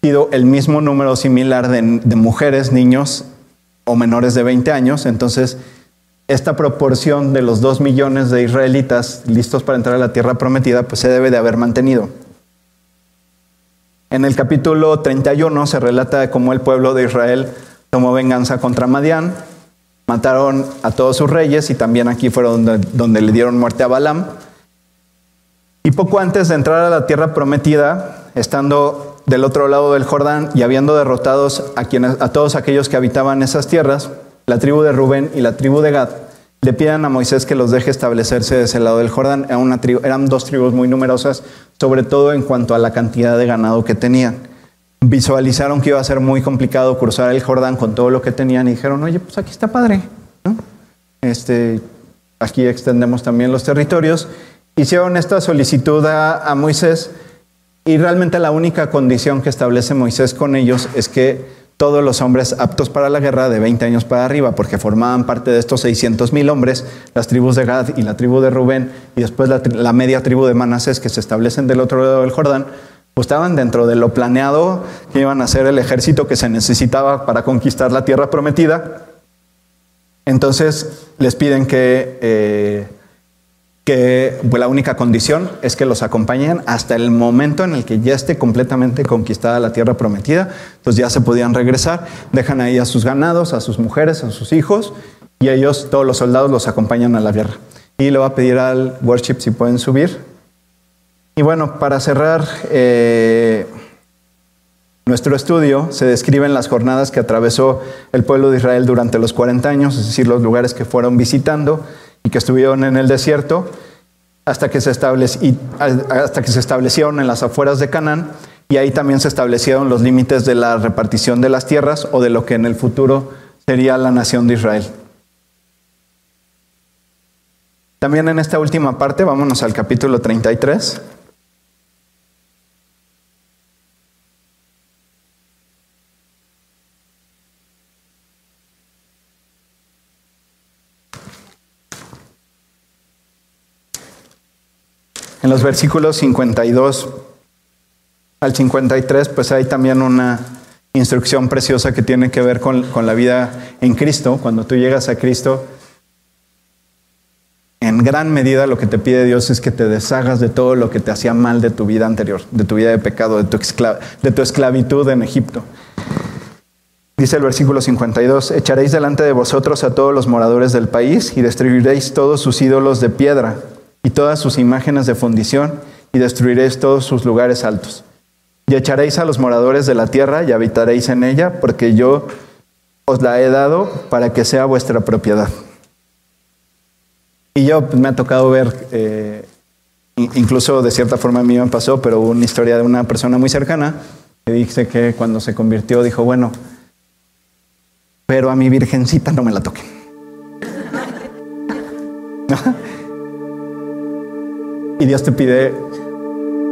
sido el mismo número similar de, mujeres, niños o menores de 20 años. Entonces, esta proporción de los 2 millones de israelitas listos para entrar a la tierra prometida, pues se debe de haber mantenido. En el capítulo 31 se relata cómo el pueblo de Israel tomó venganza contra Madián, mataron a todos sus reyes y también aquí fueron donde, donde le dieron muerte a Balaam. Y poco antes de entrar a la tierra prometida, estando del otro lado del Jordán y habiendo derrotados a, quienes, a todos aquellos que habitaban esas tierras, la tribu de Rubén y la tribu de Gad le piden a Moisés que los deje establecerse de ese lado del Jordán. una eran dos tribus muy numerosas, sobre todo en cuanto a la cantidad de ganado que tenían. Visualizaron que iba a ser muy complicado cruzar el Jordán con todo lo que tenían y dijeron, oye, pues aquí está padre. Este, aquí extendemos también los territorios. Hicieron esta solicitud a Moisés y realmente la única condición que establece Moisés con ellos es que todos los hombres aptos para la guerra de 20 años para arriba, porque formaban parte de estos 600 mil hombres, las tribus de Gad y la tribu de Rubén, y después la, media tribu de Manasés que se establecen del otro lado del Jordán, pues estaban dentro de lo planeado que iban a ser el ejército que se necesitaba para conquistar la tierra prometida. Entonces les piden que eh, que pues, la única condición es que los acompañen hasta el momento en el que ya esté completamente conquistada la tierra prometida. Entonces ya se podían regresar, dejan ahí a sus ganados, a sus mujeres, a sus hijos, y ellos, todos los soldados, los acompañan a la guerra. Y le va a pedir al worship si pueden subir. Y bueno, para cerrar eh, nuestro estudio, se describen las jornadas que atravesó el pueblo de Israel durante los 40 años, es decir, los lugares que fueron visitando y que estuvieron en el desierto hasta que, se establecieron en las afueras de Canaán y ahí también se establecieron los límites de la repartición de las tierras o de lo que en el futuro sería la nación de Israel. También en esta última parte, vámonos al capítulo 33. En los versículos 52 al 53, pues hay también una instrucción preciosa que tiene que ver con, la vida en Cristo. Cuando tú llegas a Cristo, en gran medida lo que te pide Dios es que te deshagas de todo lo que te hacía mal de tu vida anterior, de tu vida de pecado, de tu, de tu esclavitud en Egipto. Dice el versículo 52, echaréis delante de vosotros a todos los moradores del país y destruiréis todos sus ídolos de piedra y todas sus imágenes de fundición, y destruiréis todos sus lugares altos. Y echaréis a los moradores de la tierra y habitaréis en ella, porque yo os la he dado para que sea vuestra propiedad. Y yo pues, me ha tocado ver, eh, incluso de cierta forma a mí me pasó, pero una historia de una persona muy cercana que dice que cuando se convirtió dijo, bueno, pero a mi virgencita no me la toquen. <laughs> Y Dios te pide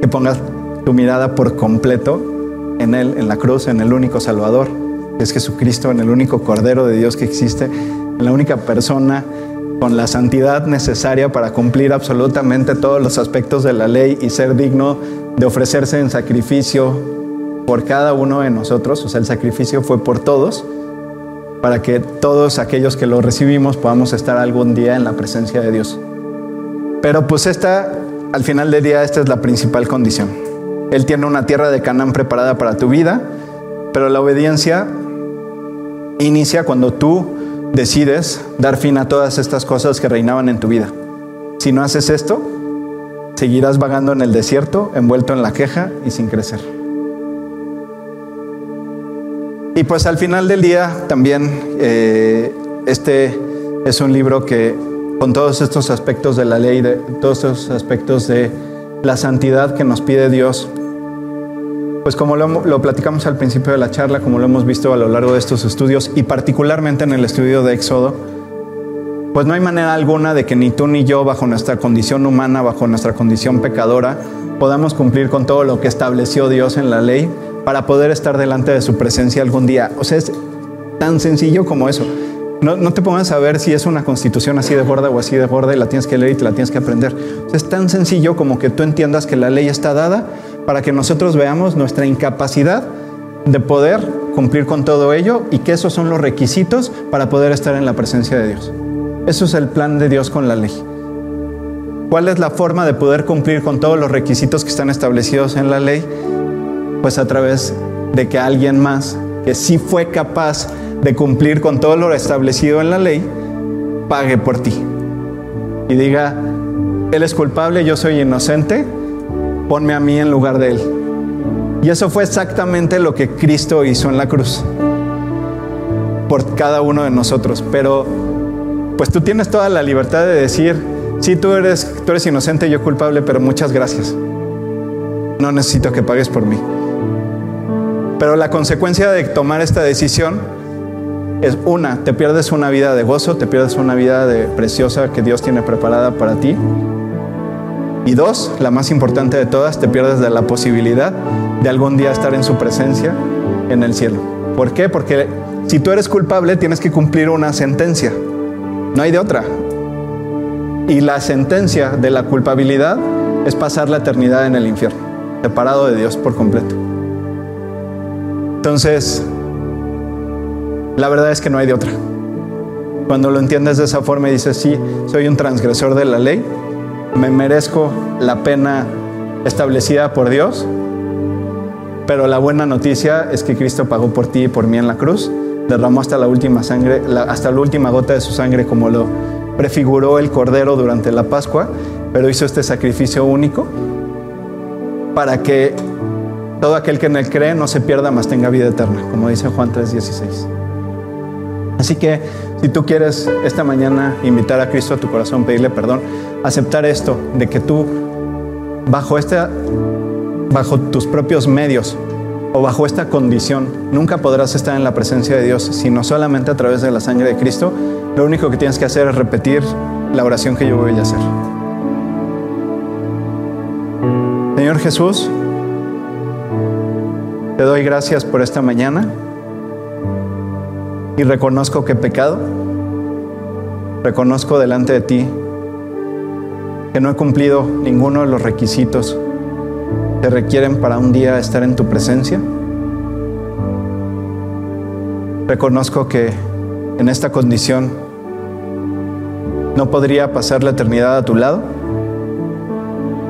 que pongas tu mirada por completo en Él, en la cruz, en el único Salvador, que es Jesucristo, en el único Cordero de Dios que existe, en la única persona con la santidad necesaria para cumplir absolutamente todos los aspectos de la ley y ser digno de ofrecerse en sacrificio por cada uno de nosotros. O sea, el sacrificio fue por todos, para que todos aquellos que lo recibimos podamos estar algún día en la presencia de Dios. Pero pues esta al final del día esta es la principal condición. Él tiene una tierra de Canaán preparada para tu vida, pero la obediencia inicia cuando tú decides dar fin a todas estas cosas que reinaban en tu vida. Si no haces esto, seguirás vagando en el desierto, envuelto en la queja y sin crecer. Y pues al final del día también eh, este es un libro que con todos estos aspectos de la ley, de todos estos aspectos de la santidad que nos pide Dios, pues como lo, lo, platicamos al principio de la charla, como lo hemos visto a lo largo de estos estudios y particularmente en el estudio de Éxodo, pues no hay manera alguna de que ni tú ni yo, bajo nuestra condición humana, bajo nuestra condición pecadora, podamos cumplir con todo lo que estableció Dios en la ley para poder estar delante de su presencia algún día. O sea, es tan sencillo como eso. No, no, te pongas a ver si es una constitución así de gorda o así de gorda y la tienes que leer y te la tienes que aprender. es tan sencillo como que tú entiendas que la ley está dada para que nosotros veamos nuestra incapacidad de poder cumplir con todo ello y que esos son los requisitos para poder estar en la presencia de Dios. Eso es el plan de Dios con la ley. ¿Cuál es la forma de poder cumplir con todos los requisitos que están establecidos en la ley? Pues a través de que alguien más que sí fue capaz de cumplir con todo lo establecido en la ley, pague por ti. Y diga, Él es culpable, yo soy inocente, ponme a mí en lugar de Él. Y eso fue exactamente lo que Cristo hizo en la cruz, por cada uno de nosotros. Pero, pues tú tienes toda la libertad de decir, sí, tú eres, tú eres inocente, yo culpable, pero muchas gracias. No necesito que pagues por mí. Pero la consecuencia de tomar esta decisión es una, te pierdes una vida de gozo, te pierdes una vida de preciosa que Dios tiene preparada para ti. Y dos, la más importante de todas, te pierdes de la posibilidad de algún día estar en su presencia en el cielo. ¿Por qué? Porque si tú eres culpable tienes que cumplir una sentencia. No hay de otra. Y la sentencia de la culpabilidad es pasar la eternidad en el infierno, separado de Dios por completo. Entonces, la verdad es que no hay de otra. Cuando lo entiendes de esa forma y dices, sí, soy un transgresor de la ley, me merezco la pena establecida por Dios, pero la buena noticia es que Cristo pagó por ti y por mí en la cruz, derramó hasta la última sangre, hasta la última gota de su sangre como lo prefiguró el Cordero durante la Pascua, pero hizo este sacrificio único para que todo aquel que en él cree no se pierda, más tenga vida eterna, como dice Juan 3:16. Así que si tú quieres esta mañana invitar a Cristo a tu corazón, pedirle perdón, aceptar esto de que tú bajo esta bajo tus propios medios o bajo esta condición nunca podrás estar en la presencia de Dios sino solamente a través de la sangre de Cristo, lo único que tienes que hacer es repetir la oración que yo voy a hacer. Señor Jesús, te doy gracias por esta mañana y reconozco que he pecado. Reconozco delante de ti que no he cumplido ninguno de los requisitos que requieren para un día estar en tu presencia. Reconozco que en esta condición no podría pasar la eternidad a tu lado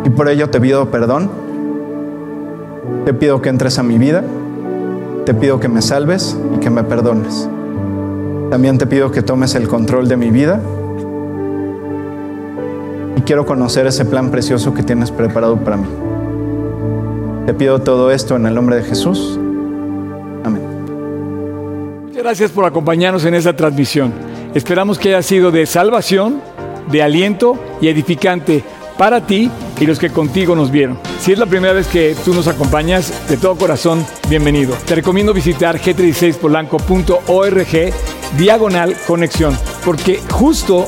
y por ello te pido perdón. Te pido que entres a mi vida. Te pido que me salves y que me perdones. También te pido que tomes el control de mi vida y quiero conocer ese plan precioso que tienes preparado para mí. Te pido todo esto en el nombre de Jesús. Amén. Muchas gracias por acompañarnos en esta transmisión. Esperamos que haya sido de salvación, de aliento y edificante para ti y los que contigo nos vieron. Si es la primera vez que tú nos acompañas, de todo corazón, bienvenido. Te recomiendo visitar g36polanco.org diagonal conexión, porque justo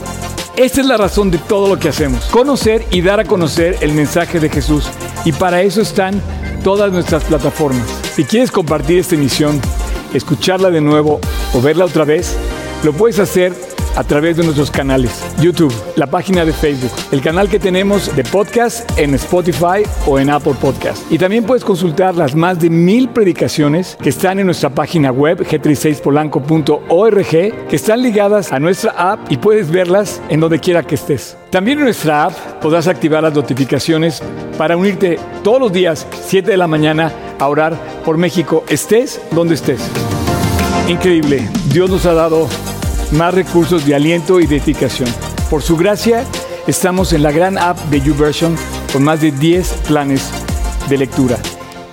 esta es la razón de todo lo que hacemos, conocer y dar a conocer el mensaje de Jesús. Y para eso están todas nuestras plataformas. Si quieres compartir esta emisión, escucharla de nuevo o verla otra vez, lo puedes hacer a través de nuestros canales, YouTube, la página de Facebook, el canal que tenemos de podcast en Spotify o en Apple Podcast. Y también puedes consultar las más de mil predicaciones que están en nuestra página web g36polanco.org, que están ligadas a nuestra app y puedes verlas en donde quiera que estés. También en nuestra app podrás activar las notificaciones para unirte todos los días, 7 de la mañana, a orar por México, estés donde estés. Increíble, Dios nos ha dado más recursos de aliento y dedicación. Por su gracia, estamos en la gran app de YouVersion con más de 10 planes de lectura.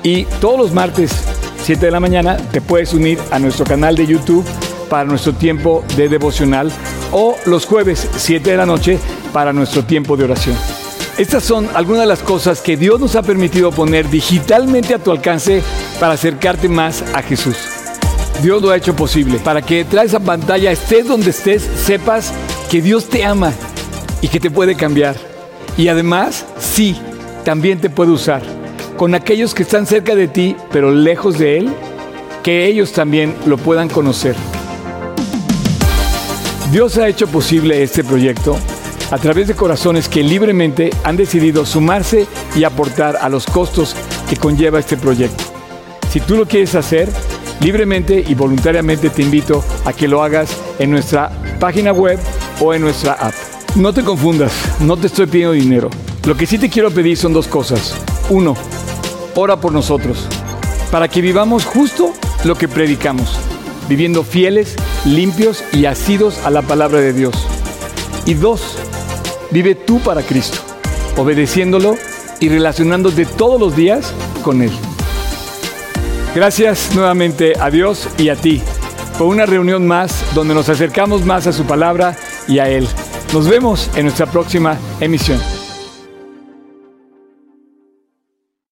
Y todos los martes 7 de la mañana, te puedes unir a nuestro canal de YouTube para nuestro tiempo de devocional o los jueves 7 de la noche para nuestro tiempo de oración. Estas son algunas de las cosas que Dios nos ha permitido poner digitalmente a tu alcance para acercarte más a Jesús. Dios lo ha hecho posible para que detrás de esa pantalla, estés donde estés, sepas que Dios te ama y que te puede cambiar. Y además, sí, también te puede usar con aquellos que están cerca de ti, pero lejos de Él, que ellos también lo puedan conocer. Dios ha hecho posible este proyecto a través de corazones que libremente han decidido sumarse y aportar a los costos que conlleva este proyecto. Si tú lo quieres hacer, libremente y voluntariamente te invito a que lo hagas en nuestra página web o en nuestra app. No te confundas, no te estoy pidiendo dinero. Lo que sí te quiero pedir son dos cosas. Uno, ora por nosotros, para que vivamos justo lo que predicamos, viviendo fieles, limpios y asidos a la palabra de Dios. Y dos, Vive tú para Cristo, obedeciéndolo y relacionándote todos los días con Él. Gracias nuevamente a Dios y a ti por una reunión más donde nos acercamos más a su palabra y a Él. Nos vemos en nuestra próxima emisión.